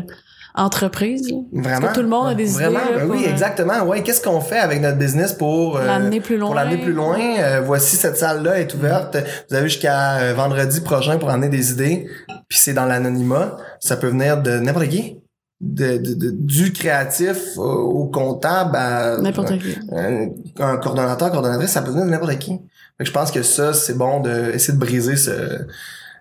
S3: entreprise.
S2: vraiment.
S3: Parce que tout le monde a des
S2: Vraiment,
S3: idées. là,
S2: ben oui,
S3: euh,
S2: exactement. Ouais, qu'est-ce qu'on fait avec notre business pour euh,
S3: L'amener plus loin.
S2: pour l'amener plus loin? Euh, voici cette salle-là est ouverte. Vous avez jusqu'à euh, vendredi prochain pour amener des idées. Puis c'est dans l'anonymat. Ça peut venir de n'importe qui. De, de- de- du créatif au, au comptable à
S3: N'importe qui.
S2: un, un coordonnateur, coordonnatrice, ça peut venir de n'importe qui. Fait que je pense que ça, c'est bon de essayer de briser ce,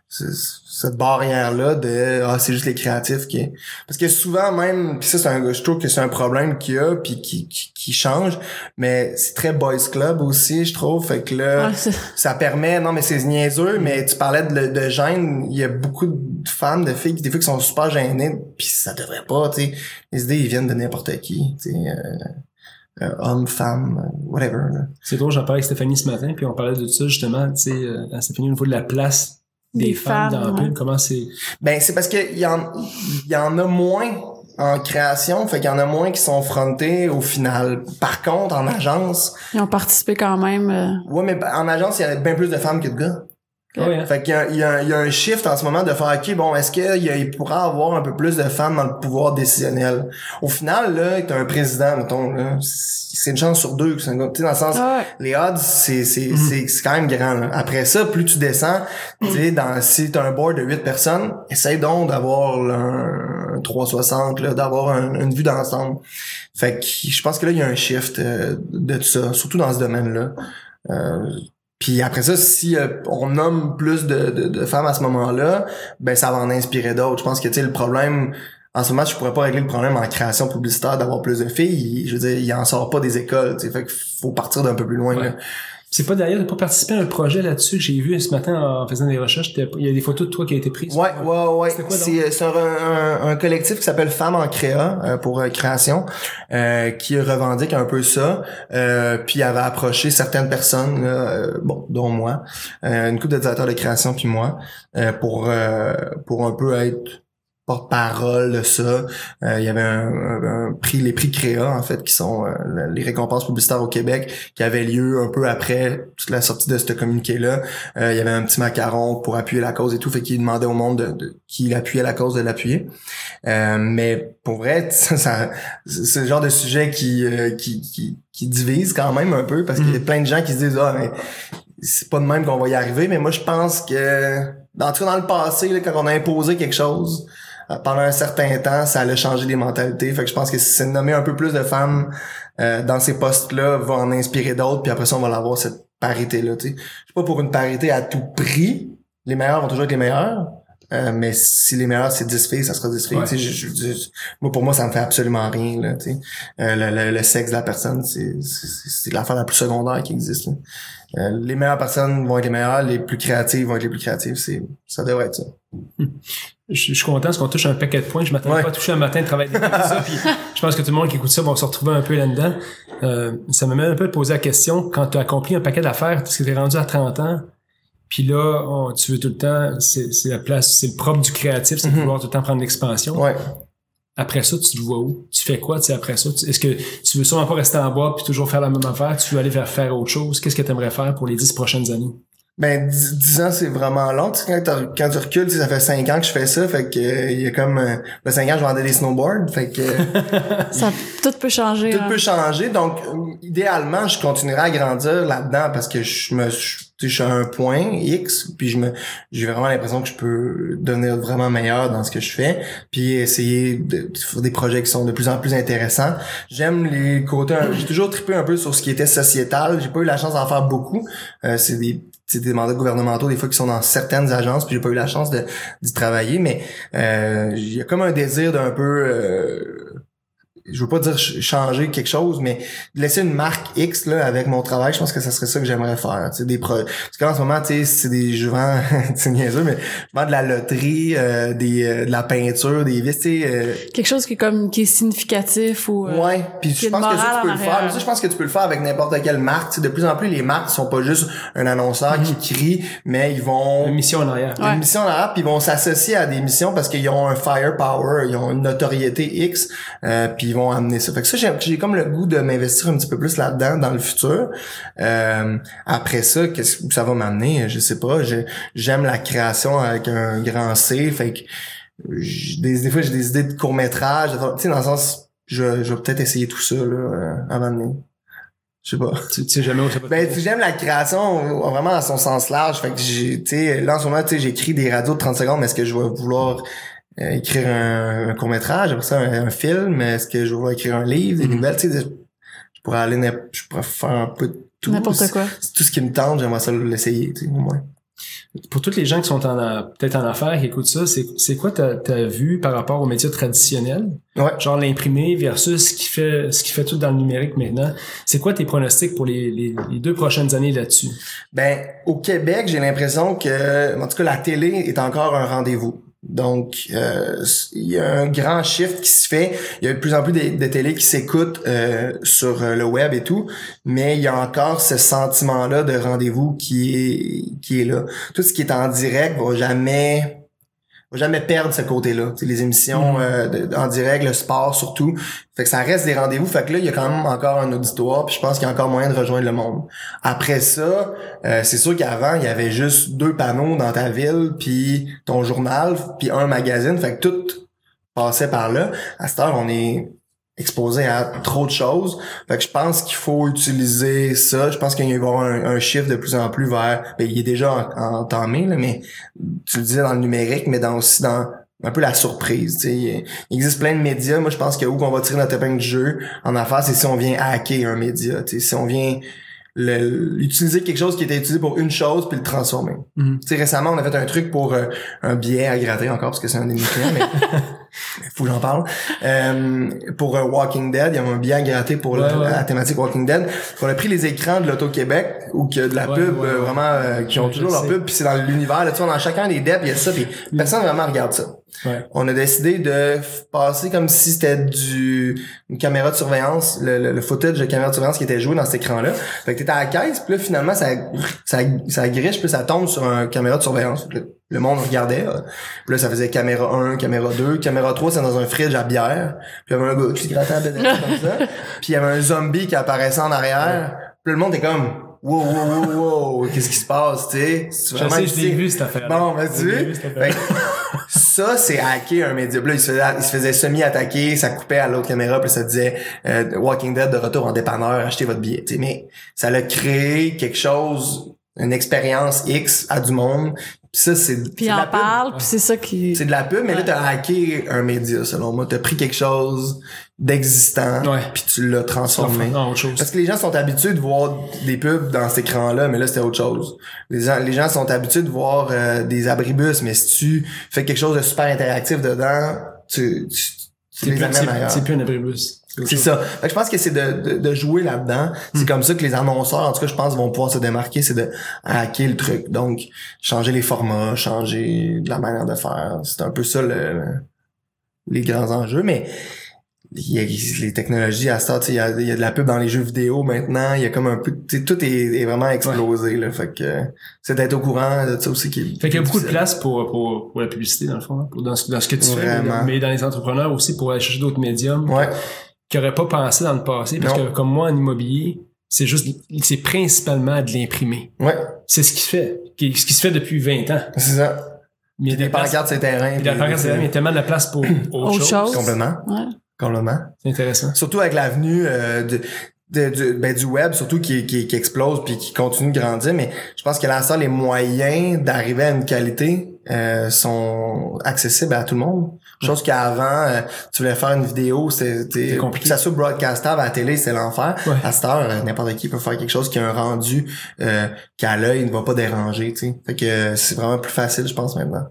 S2: ce- cette barrière-là de ah c'est juste les créatifs qui parce que souvent même puis ça c'est un je trouve que c'est un problème qu'il y a puis qui, qui, qui change mais c'est très boys club aussi je trouve. Fait que là
S3: Ouais,
S2: ça. permet non mais c'est niaiseux mais tu parlais de, de gêne. Il y a beaucoup de femmes de filles qui des fois qui sont super gênées puis ça devrait pas tu sais. Les idées ils viennent de n'importe qui tu sais euh, euh, homme femme whatever là.
S1: C'est drôle, j'en parlais avec Stéphanie ce matin, puis on parlait de ça justement, tu sais, euh, à Stéphanie au niveau de la place des,
S3: Des
S1: femmes,
S3: femmes,
S1: dans la
S3: ouais.
S1: pub, comment c'est...
S2: Ben c'est parce que il y en y en a moins en création, fait qu'il y en a moins qui sont frontés au final. Par contre, en agence,
S3: Ils ont participé quand même. euh,
S2: ouais mais en agence, il y a bien plus de femmes que de gars.
S1: Ouais?
S2: Fait qu'il y a, il y, a, il y a un shift en ce moment de faire OK, bon, est-ce qu'il il pourra avoir un peu plus de femmes dans le pouvoir décisionnel? Au final, là, t'as un président, mettons, là, c'est une chance sur deux que c'est un gars. Dans le sens,
S3: Ah ouais.
S2: les odds, c'est, c'est, c'est, c'est quand même grand. là. Après ça, plus tu descends, tu sais, dans, si t'as un board de 8 personnes, essaye donc d'avoir là, un, un 360, là, d'avoir un- une vue d'ensemble. Fait que je pense que là, il y a un shift euh, de tout ça, surtout dans ce domaine-là. Euh, puis après ça, si euh, on nomme plus de, de, de femmes à ce moment-là, ben ça va en inspirer d'autres. Je pense que tu sais le problème en ce moment, je pourrais pas régler le problème en création publicitaire d'avoir plus de filles. Je veux dire, il en sort pas des écoles, tu sais, fait qu'il faut partir d'un peu plus loin.
S1: Ouais.
S2: là.
S1: C'est pas d'ailleurs, pas participé à un projet là-dessus que j'ai vu ce matin en faisant des recherches, il y a des photos de toi qui ont été prises.
S2: Ouais, ouais, ouais. C'est c'est un, un, un collectif qui s'appelle Femmes en créa euh, pour euh, création, euh, qui revendique un peu ça. Euh, puis avait approché certaines personnes, là, euh, bon, dont moi, euh, une couple de directeurs de création puis moi, euh, pour euh, pour un peu être porte-parole de ça. Euh, il y avait un, un- un prix, les prix Créa, en fait, qui sont euh, les récompenses publicitaires au Québec, qui avaient lieu un peu après toute la sortie de ce communiqué-là. Euh, il y avait un petit macaron pour appuyer la cause et tout, fait qu'il demandait au monde de, de- qui appuyait la cause de l'appuyer. Euh, mais pour vrai, ça, ça- c'est le genre de sujet qui, qui, qui, qui divise quand même un peu, parce qu'il y a plein de gens qui se disent « Ah, mais c'est pas de même qu'on va y arriver. » Mais moi, je pense que, en tout cas, dans le passé, là, quand on a imposé quelque chose, pendant un certain temps, ça allait changer les mentalités. Fait que je pense que si c'est nommer un peu plus de femmes euh, dans ces postes-là, va en inspirer d'autres, puis après ça, on va avoir cette parité-là. Je suis pas pour une parité à tout prix. Les meilleurs vont toujours être les meilleurs. Euh, mais si les meilleurs c'est 10 filles, ça sera 10 filles.
S1: Ouais.
S2: Tu sais, je- je- je- moi, pour moi, ça me fait absolument rien. Là, tu sais. Euh, le, le- le sexe de la personne, c'est, l'affaire la plus secondaire qui existe. là. Euh, les meilleures personnes vont être les meilleures, les plus créatives vont être les plus créatives. C'est, ça devrait être ça.
S1: Je, je suis content parce qu'on touche un paquet de points. Je m'attendais
S2: Ouais.
S1: pas à toucher un matin de travail ça. Puis je pense que tout le monde qui écoute ça va se retrouver un peu là-dedans. Euh, ça me met un peu de poser la question quand tu as accompli un paquet d'affaires, que tu es rendu à 30 ans, puis là, on- tu veux tout le temps, c'est c'est la place, c'est le propre du créatif, c'est de
S2: Mhm.
S1: vouloir tout le temps prendre l'expansion.
S2: Ouais.
S1: Après ça, tu te vois où? Tu fais quoi, tu sais, après ça? Est-ce que tu veux sûrement pas rester en bois puis toujours faire la même affaire? Tu veux aller vers faire autre chose? Qu'est-ce que tu aimerais faire pour les 10 prochaines années?
S2: Ben, 10, 10 ans, c'est vraiment long. Tu sais, quand, tu recules, tu sais, ça fait 5 ans que je fais ça. Fait que, euh, il y a comme, euh, ben, 5 ans, je vendais des snowboards. Fait que, euh,
S3: Ça, tout peut changer.
S2: tout
S3: hein.
S2: peut changer. Donc, idéalement, je continuerai à grandir là-dedans parce que je me, je, tu sais, je suis à un point X, puis je me, j'ai vraiment l'impression que je peux devenir vraiment meilleur dans ce que je fais, puis essayer de, faire des projets qui sont de plus en plus intéressants. J'aime les côtés, j'ai toujours trippé un peu sur ce qui était sociétal. J'ai pas eu la chance d'en faire beaucoup. Euh, c'est des des mandats gouvernementaux des fois qui sont dans certaines agences puis j'ai pas eu la chance de d'y travailler mais euh, il y a comme un désir d'un peu euh, je veux pas dire ch- changer quelque chose, mais laisser une marque X là avec mon travail, je pense que ça serait ça que j'aimerais faire. Tu sais, des pro... Parce qu'en ce moment, tu sais, c'est des je vends, c'est niaiseux, mais je vends de la loterie, euh, des, euh, de la peinture, des vis, tu sais. euh,
S3: Quelque chose qui est comme qui est significatif ou euh,
S2: Ouais, puis je pense que ça tu peux le faire.
S3: arrière.
S2: Mais ça, je pense que tu peux le faire avec n'importe quelle marque. Tu sais, de plus en plus, les marques sont pas juste un annonceur
S3: Mhm.
S2: qui crie, mais ils vont
S1: Une mission en arrière.
S2: une
S3: Ouais.
S2: mission en arabe, puis ils vont s'associer à des missions parce qu'ils ont un firepower, ils ont une notoriété X, euh, puis ils vont amener ça. Fait que ça, j'ai, j'ai comme le goût de m'investir un petit peu plus là-dedans dans le futur. Euh, après ça, qu'est-ce que ça va m'amener? Je sais pas. J'aime la création avec un grand C, fait que des, des fois j'ai des idées de court métrage, tu sais, dans le sens, je, je vais peut-être essayer tout ça là, euh, avant de Je sais pas.
S1: Tu, tu sais jamais où ça peut te
S2: Ben, j'aime la création euh, vraiment à son sens large. Fait que j'ai, tu sais, là, en ce moment, tu sais, j'écris des radios de 30 secondes, mais est-ce que je vais vouloir euh, écrire un, court-métrage, après ça, un, un film? Est-ce que je vais écrire un livre, des
S1: Mhm.
S2: nouvelles? Tu sais, je pourrais aller, je pourrais faire un peu de tout.
S3: n'importe quoi.
S2: C'est Tout ce qui me tente, j'aimerais ça l'essayer, tu sais, au moins.
S1: Pour toutes les gens qui sont en, a- peut-être en affaires, qui écoutent ça, c'est, c'est quoi ta, ta vue par rapport aux médias traditionnels?
S2: Ouais.
S1: Genre l'imprimé versus ce qui fait, ce qui fait tout dans le numérique maintenant. C'est quoi tes pronostics pour les, les, les deux prochaines années là-dessus?
S2: Ben, au Québec, j'ai l'impression que, en tout cas, la télé est encore un rendez-vous. Donc, euh, il y a un grand shift qui se fait. Il y a de plus en plus de, télé qui s'écoutent euh, sur euh, le web et tout, mais il y a encore ce sentiment-là de rendez-vous qui est qui est là. Tout ce qui est en direct va jamais va jamais perdre ce côté-là. Les émissions
S1: Mhm.
S2: euh, de- en direct, le sport surtout. Fait que ça reste des rendez-vous. Fait que là, il y a quand même encore un auditoire. Puis je pense qu'il y a encore moyen de rejoindre le monde. Après ça, euh, c'est sûr qu'avant, il y avait juste deux panneaux dans ta ville, puis ton journal, puis un magazine. Fait que tout passait par là. À cette heure, on est exposé à trop de choses. Fait que je pense qu'il faut utiliser ça. Je pense qu'il va y avoir un, un chiffre de plus en plus vers... Ben, il est déjà en- entamé, là, mais tu le disais dans le numérique, mais dans aussi dans un peu la surprise. Il existe plein de médias. Moi, je pense que où qu'on va tirer notre épingle du jeu en affaires, c'est si on vient hacker un média. Si on vient le- utiliser quelque chose qui était utilisé pour une chose puis le transformer. Sais, récemment, on a fait un truc pour euh, un billet à gratter encore parce que c'est un de mes clients, mais faut que j'en parle. Euh, pour euh, Walking Dead, il y a un billet à gratter pour
S1: Ouais,
S2: la,
S1: ouais.
S2: la thématique Walking Dead. On a pris les écrans de l'Auto-Québec ou que de la
S1: Ouais,
S2: pub euh, vraiment qui ont toujours leur pub puis c'est dans l'univers là tu vois dans chacun des depths il y a ça puis personne vraiment regarde ça
S1: Ouais.
S2: on a décidé de passer comme si c'était du une caméra de surveillance le, le, le footage de caméra de surveillance qui était joué dans cet écran là fait que t'étais à la caisse puis là finalement ça ça ça griche puis ça tombe sur un caméra de surveillance. Le, le monde regardait euh, puis là ça faisait caméra 1 caméra 2 caméra 3 c'est dans un fridge à bière. Puis il y avait un gars qui se grattait la comme ça. Puis il y avait un zombie qui apparaissait en arrière. Puis là, le monde est comme wow wow wow wow qu'est-ce qui se passe tu sais?
S1: Je
S2: vraiment
S1: sais, je l'ai vu cette affaire.
S2: Bon, ben tu. Fait que ça, c'est hacker un média. Là, il se faisait, il se faisait semi-attaquer, ça coupait à l'autre caméra, puis ça disait euh, Walking Dead de retour en dépanneur, achetez votre billet. Mais ça l'a créé quelque chose, une expérience X à du monde. Puis ça, c'est
S3: Puis
S2: de
S3: il
S2: la
S3: en
S2: pub.
S3: parle, puis c'est ça qui...
S2: C'est de la pub, mais là, t'as hacké un média, selon moi. T'as pris quelque chose d'existant,
S1: Ouais.
S2: puis tu l'as transformé.
S1: Non, autre chose.
S2: Parce que les gens sont habitués de voir des pubs dans cet écran-là, mais là, c'était autre chose. Les gens, les gens sont habitués de voir euh, des abribus, mais si tu fais quelque chose de super interactif dedans, Tu
S1: C'est
S2: les
S1: plus, c'est-
S2: ailleurs.
S1: c'est plus un abribus.
S2: C'est ça. Fait que je pense que c'est de, de, de jouer là-dedans. C'est comme ça que les annonceurs, en tout cas, je pense, vont pouvoir se démarquer, c'est de hacker le truc. Donc, changer les formats, changer de la manière de faire. C'est un peu ça le, les grands enjeux. Mais il y a les technologies à ça, il y a, il y a de la pub dans les jeux vidéo maintenant. Il y a comme un peu, tu sais, tout est, est vraiment explosé. Là, fait que c'est d'être au courant de ça aussi qui.
S1: Fait qu'il y a beaucoup de place pour, pour, pour la publicité, dans le fond, hein, pour, dans, ce, dans ce que tu
S2: Vraiment.
S1: fais, mais dans les entrepreneurs aussi, pour aller chercher d'autres médiums
S2: Ouais.
S1: qui n'auraient pas pensé dans le passé. Parce
S2: Non.
S1: que comme moi, en immobilier, c'est juste, c'est principalement de l'imprimer.
S2: Ouais.
S1: C'est ce qui se fait, qui- ce qui se fait depuis 20 ans.
S2: C'est ça.
S1: Mais il y a
S2: Des
S1: places,
S2: pancartes, c'est terrain.
S1: puis la
S2: puis-
S1: pancarte, c'est là, mais il y a tellement de place pour autre
S3: Autre
S1: chose.
S3: chose.
S2: Complètement.
S3: Ouais.
S1: C'est intéressant.
S2: Surtout avec l'avenue euh, de, de- du- ben, du web, surtout qui, qui, qui explose puis qui continue de grandir. Mais je pense que là, ça, les moyens d'arriver à une qualité euh, sont accessibles à tout le monde. Chose qu'avant, euh, tu voulais faire une vidéo, c'était
S1: compliqué.
S2: que ça soit broadcastable à la télé, c'est l'enfer.
S1: Ouais.
S2: À cette heure, euh, n'importe qui peut faire quelque chose qui a un rendu euh, qu'à l'œil ne va pas déranger. Tu sais. Fait que euh, c'est vraiment plus facile, je pense, maintenant.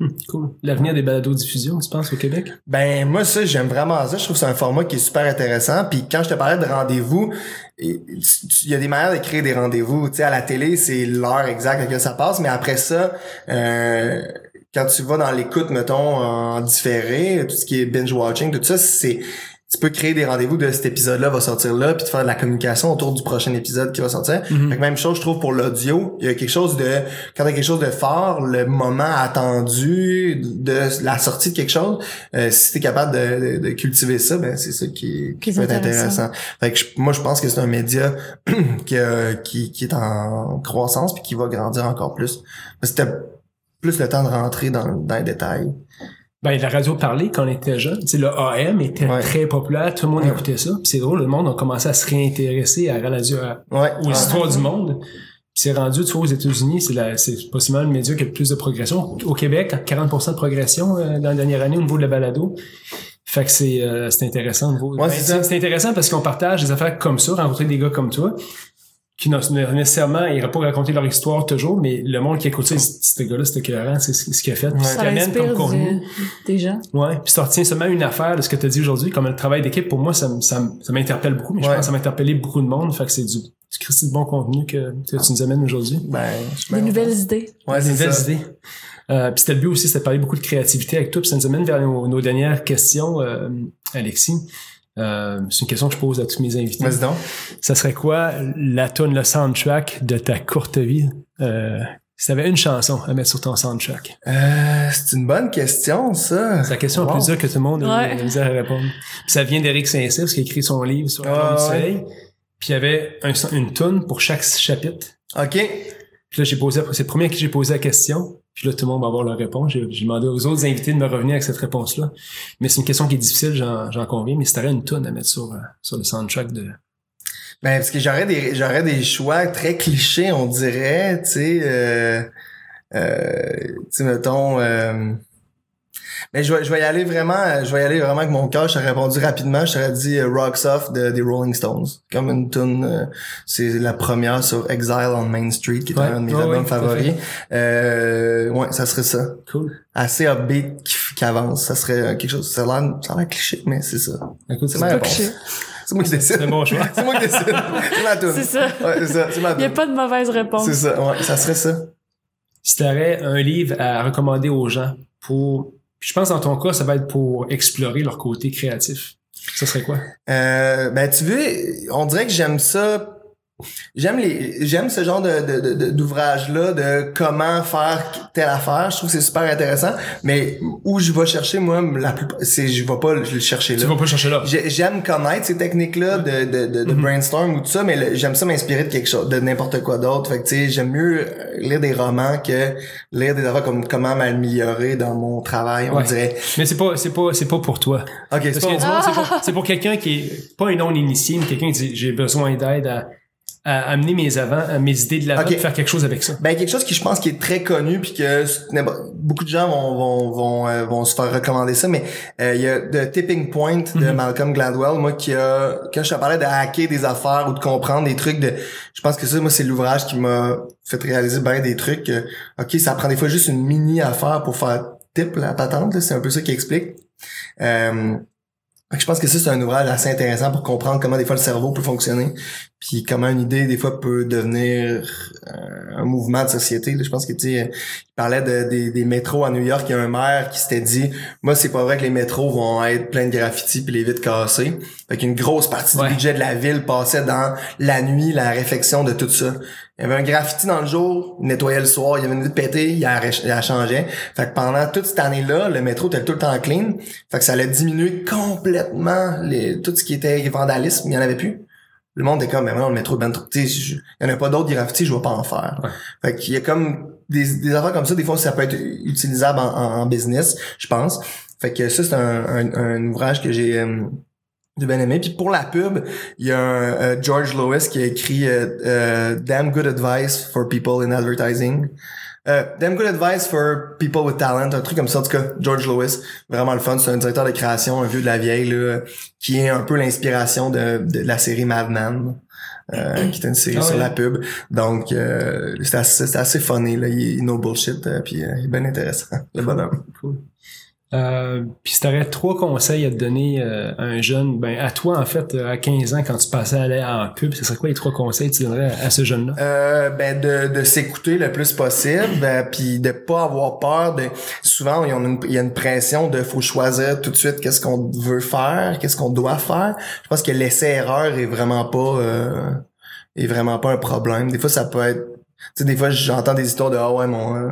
S1: Hum, cool. L'avenir des balados-diffusion, tu penses, au Québec?
S2: Ben moi ça j'aime vraiment ça, je trouve que c'est un format qui est super intéressant. Puis quand je te parlais de rendez-vous, il y a des manières de créer des rendez-vous. Tu sais à la télé c'est l'heure exacte à laquelle ça passe, mais après ça, euh, quand tu vas dans l'écoute mettons en différé, tout ce qui est binge watching, tout ça c'est tu peux créer des rendez-vous de cet épisode-là va sortir là, puis de faire de la communication autour du prochain épisode qui va sortir.
S1: Mhm.
S2: Fait que même chose, je trouve, pour l'audio. Il y a quelque chose de... Quand il y a quelque chose de fort, le moment attendu de la sortie de quelque chose, euh, si t'es capable de, de- de cultiver ça, ben c'est ça qui, qui peut être intéressant. Fait que je- moi, je pense que c'est un média qui, euh, qui, qui est en croissance puis qui va grandir encore plus. C'était plus le temps de rentrer dans, dans les détails.
S1: Ben, la radio parlée, quand on était jeune, tu sais, le AM était
S2: Ouais.
S1: très populaire, tout le monde
S2: Ouais.
S1: écoutait ça. Puis c'est drôle, le monde a commencé à se réintéresser à la radio, à-
S2: Ouais.
S1: aux histoires du monde. Puis c'est rendu, tu vois, aux États-Unis, c'est c'est possiblement le média qui a le plus de progression. Au Québec, 40% de progression euh, dans la dernière année au niveau de la balado. Fait que c'est, euh, c'est intéressant. au niveau- Ben,
S2: c'est
S1: intéressant parce qu'on partage des affaires comme ça, rencontrer des gars comme toi, qui n'ont nécessairement, ils n'iraient pas raconter leur histoire toujours, mais le monde qui écoute ça, ce gars-là, c'est écœurant, c'est ce qu'il a fait. Puis ce
S3: Ça
S1: qu'il amène comme
S3: inspire
S1: contenu.
S3: du- des gens.
S1: Ouais, puis ça retient seulement une affaire de ce que tu as dit aujourd'hui, comme le travail d'équipe, pour moi, ça, m'interpelle beaucoup, mais je pense que ça m'a interpellé beaucoup de monde, fait que c'est du, du bon contenu que, que tu nous amènes aujourd'hui.
S2: Ben,
S3: Des nouvelles idées.
S2: Ouais,
S1: Des
S2: c'est
S1: nouvelles
S2: ça.
S1: idées. Euh, puis c'était le but aussi, c'était de parler beaucoup de créativité avec toi, puis ça nous amène vers nos, nos dernières questions, euh, Alexis. Euh, c'est une question que je pose à tous mes invités.
S2: Vas-y donc.
S1: Ça serait quoi la tune, le soundtrack de ta courte vie? Euh, si t'avais une chanson à mettre sur ton soundtrack.
S2: Euh, c'est une bonne question, ça.
S1: C'est la question la
S2: Wow.
S1: plus dure que tout le monde a
S3: Ouais.
S1: misère à répondre. Puis ça vient d'Éric Saint-Cyr, qui a écrit son livre sur la
S2: Ah, ouais.
S1: soleil. Puis il y avait un, une tune pour chaque chapitre.
S2: OK.
S1: Puis là, j'ai posé, c'est le premier à qui j'ai posé la question. Puis là, tout le monde va avoir leur réponse. J'ai demandé aux autres invités de me revenir avec cette réponse-là. Mais c'est une question qui est difficile, j'en conviens. Mais si t'aurais une tune à mettre sur, euh, sur le soundtrack de...
S2: Ben, parce que j'aurais des, j'aurais des choix très clichés, on dirait, tu sais, euh, euh, tu mettons, euh, mais je vais, je vais y aller vraiment, euh, je vais y aller vraiment avec mon cœur. Je t'aurais répondu rapidement. Je t'aurais dit euh, Rocks Off de, des Rolling Stones. Comme une tune, euh, c'est la première sur Exile on Main Street, qui est
S1: Ouais,
S2: un de mes
S1: ouais,
S2: albums
S1: ouais,
S2: favoris. Euh, ouais, ça serait ça.
S1: Cool.
S2: Assez upbeat qui, qui avance. Ça serait quelque chose, ça a l'air, ça a l'air cliché, mais c'est ça.
S1: Écoute,
S2: C'est ma
S3: Pas
S2: réponse.
S3: cliché.
S2: C'est moi qui décide.
S1: c'est bon choix.
S2: C'est moi qui décide. C'est ma tune.
S3: C'est ça.
S2: Ouais, c'est ça. C'est ma
S3: Il n'y a
S2: tune.
S3: pas de mauvaise réponse.
S2: C'est ça, ouais, ça serait ça.
S1: si t'aurais un livre à recommander aux gens pour... Je pense dans ton cas, ça va être pour explorer leur côté créatif. Ça serait quoi?
S2: Euh, ben tu veux, on dirait que j'aime ça. J'aime les, j'aime ce genre de, de, de- d'ouvrage là de comment faire telle affaire. Je trouve que c'est super intéressant. Mais où je vais chercher moi, la plupart, c'est je vais pas le chercher
S1: Tu
S2: là.
S1: vas pas chercher là.
S2: J'ai- J'aime connaître ces techniques-là de, de, de, de
S1: Mhm.
S2: brainstorm ou tout ça, mais le- j'aime ça m'inspirer de quelque chose, de n'importe quoi d'autre. Fait que tu sais, j'aime mieux euh, lire des romans que lire des affaires comme comment m'améliorer dans mon travail, on
S1: Ouais.
S2: dirait.
S1: Mais c'est pas, c'est pas, c'est pas pour toi.
S2: Ok, c'est pas.
S1: pour, c'est pour quelqu'un qui est pas un non-initié, mais quelqu'un qui dit j'ai besoin d'aide à, à amener mes avant, mes idées de l'avant,
S2: Ok.
S1: puis faire quelque chose avec ça.
S2: Ben quelque chose qui je pense qui est très connu puis que beaucoup de gens vont vont vont, euh, vont se faire recommander ça mais euh, il y a The Tipping Point de
S1: Mhm.
S2: Malcolm Gladwell moi qui a quand je te parlais de hacker des affaires ou de comprendre des trucs de je pense que ça moi c'est l'ouvrage qui m'a fait réaliser bien des trucs que, OK ça prend des fois juste une mini affaire pour faire tip la patente c'est un peu ça qui explique euh, je pense que ça, c'est un ouvrage assez intéressant pour comprendre comment des fois le cerveau peut fonctionner, puis comment une idée des fois peut devenir euh, un mouvement de société. là. Je pense que tu sais, il parlait de, des, des métros à New York. Il y a un maire qui s'était dit, moi c'est pas vrai que les métros vont être pleins de graffitis puis les vitres cassées. Fait qu'une grosse partie
S1: Ouais.
S2: du budget de la ville passait dans la nuit, la réflexion de tout ça. Il y avait un graffiti dans le jour, il nettoyait le soir, il y avait une vitre pétée, il la, il la changeait. Fait que pendant toute cette année-là, le métro était tout le temps clean. Fait que ça allait diminuer complètement les, tout ce qui était vandalisme, il y en avait plus. Le monde est comme, mais maintenant le métro est ben trop, je- il y en a pas d'autres graffitis, je vais pas en faire.
S1: Ouais.
S2: Fait qu'il y a comme des, des affaires comme ça, des fois ça peut être utilisable en, en- en business, je pense. Fait que ça, c'est un, un, un ouvrage que j'ai euh, j'ai bien aimé. Puis pour la pub, il y a un, euh, George Lewis qui a écrit euh, euh, Damn Good Advice for People in Advertising. Damn Good Advice for People with Talent, un truc comme ça. En tout cas, George Lewis, vraiment le fun. C'est un directeur de création, un vieux de la vieille, là, qui est un peu l'inspiration de, de la série Mad Men. euh, qui était une série
S1: Ah
S2: sur la pub. Donc, euh, c'était assez, assez funny. Là. Il est no bullshit, euh, puis il est bien intéressant, le bonhomme.
S1: Cool. Euh, puis si t'aurais trois conseils à te donner euh, à un jeune, ben à toi en fait, euh, à 15 ans, quand tu passais à aller en pub, ce serait quoi les trois conseils que tu donnerais à, ce jeune-là?
S2: Euh, ben de, de s'écouter le plus possible, ben, puis de pas avoir peur de. Souvent, il y a une, pression de faut choisir tout de suite qu'est-ce qu'on veut faire, qu'est-ce qu'on doit faire. Je pense que l'essai-erreur est vraiment pas est vraiment pas un problème. Des fois, ça peut être. Tu sais, des fois, j'entends des histoires de ah ouais, mon euh,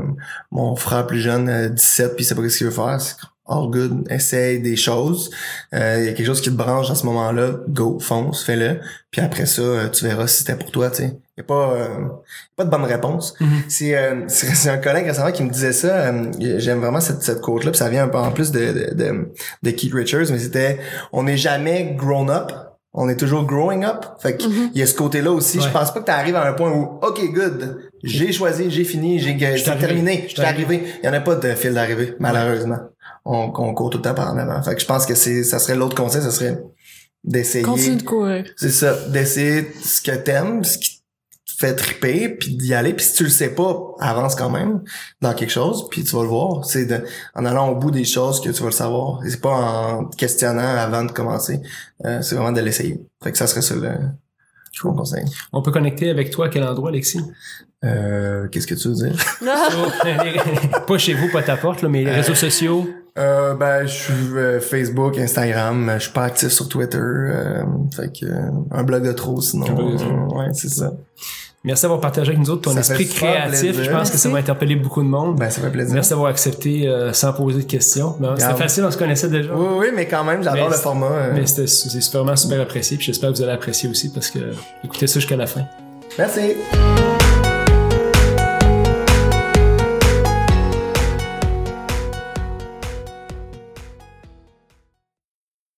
S2: mon frère plus jeune, euh, 17, puis il sait pas ce qu'il veut faire. C'est all good, essaye des choses. Euh, Il y a quelque chose qui te branche à ce moment-là, go, fonce, fais-le. Puis après ça, euh, tu verras si c'était pour toi, tu sais. Il y a pas, euh, pas de bonne réponse. C'est euh, c'est c'est un collègue récemment qui me disait ça. euh, J'aime vraiment cette, cette quote-là, puis ça vient un peu en plus de, de, de, de Keith Richards, mais c'était « On n'est jamais grown up, on est toujours growing up. » Fait que il y a ce côté-là aussi. Je pense pas que tu arrives à un point où « OK, good, j'ai choisi, j'ai fini, j'ai terminé,
S1: Je suis
S2: arrivé. » Il y en a pas de fil d'arrivée, malheureusement. On, on court tout le temps par en avant. Fait que je pense que c'est ça serait l'autre conseil, ça serait d'essayer
S3: Continue de courir.
S2: c'est ça, d'essayer ce que t'aimes, ce qui fait triper, puis d'y aller. Puis si tu le sais pas, avance quand même dans quelque chose, puis tu vas le voir. C'est de, en allant au bout des choses que tu vas le savoir. Et c'est pas en te questionnant avant de commencer. Euh, c'est vraiment de l'essayer. Fait que ça serait ça le mon conseil.
S1: On peut connecter avec toi à quel endroit, Alexis?
S2: Euh, qu'est-ce que tu veux dire?
S1: pas chez vous, pas à ta porte, là, mais les réseaux sociaux.
S2: Euh, ben, je suis euh, Facebook, Instagram. euh, Je suis pas actif sur Twitter. euh, fait que euh, un blog de trop, sinon.
S1: Un blog de trop.
S2: euh, ouais, c'est ça.
S1: Merci d'avoir partagé avec nous autres ton
S2: Ça
S1: esprit créatif. Je pense que ça va interpeller beaucoup de monde.
S2: Ben, ça fait plaisir.
S1: Merci d'avoir accepté euh, sans poser de questions. Ben, C'était facile, on se connaissait déjà.
S2: Oui, oui, mais quand même, j'adore le format. euh.
S1: Mais c'était c'est super, super apprécié. Puis j'espère que vous allez apprécier aussi parce que écoutez ça jusqu'à la fin.
S2: Merci.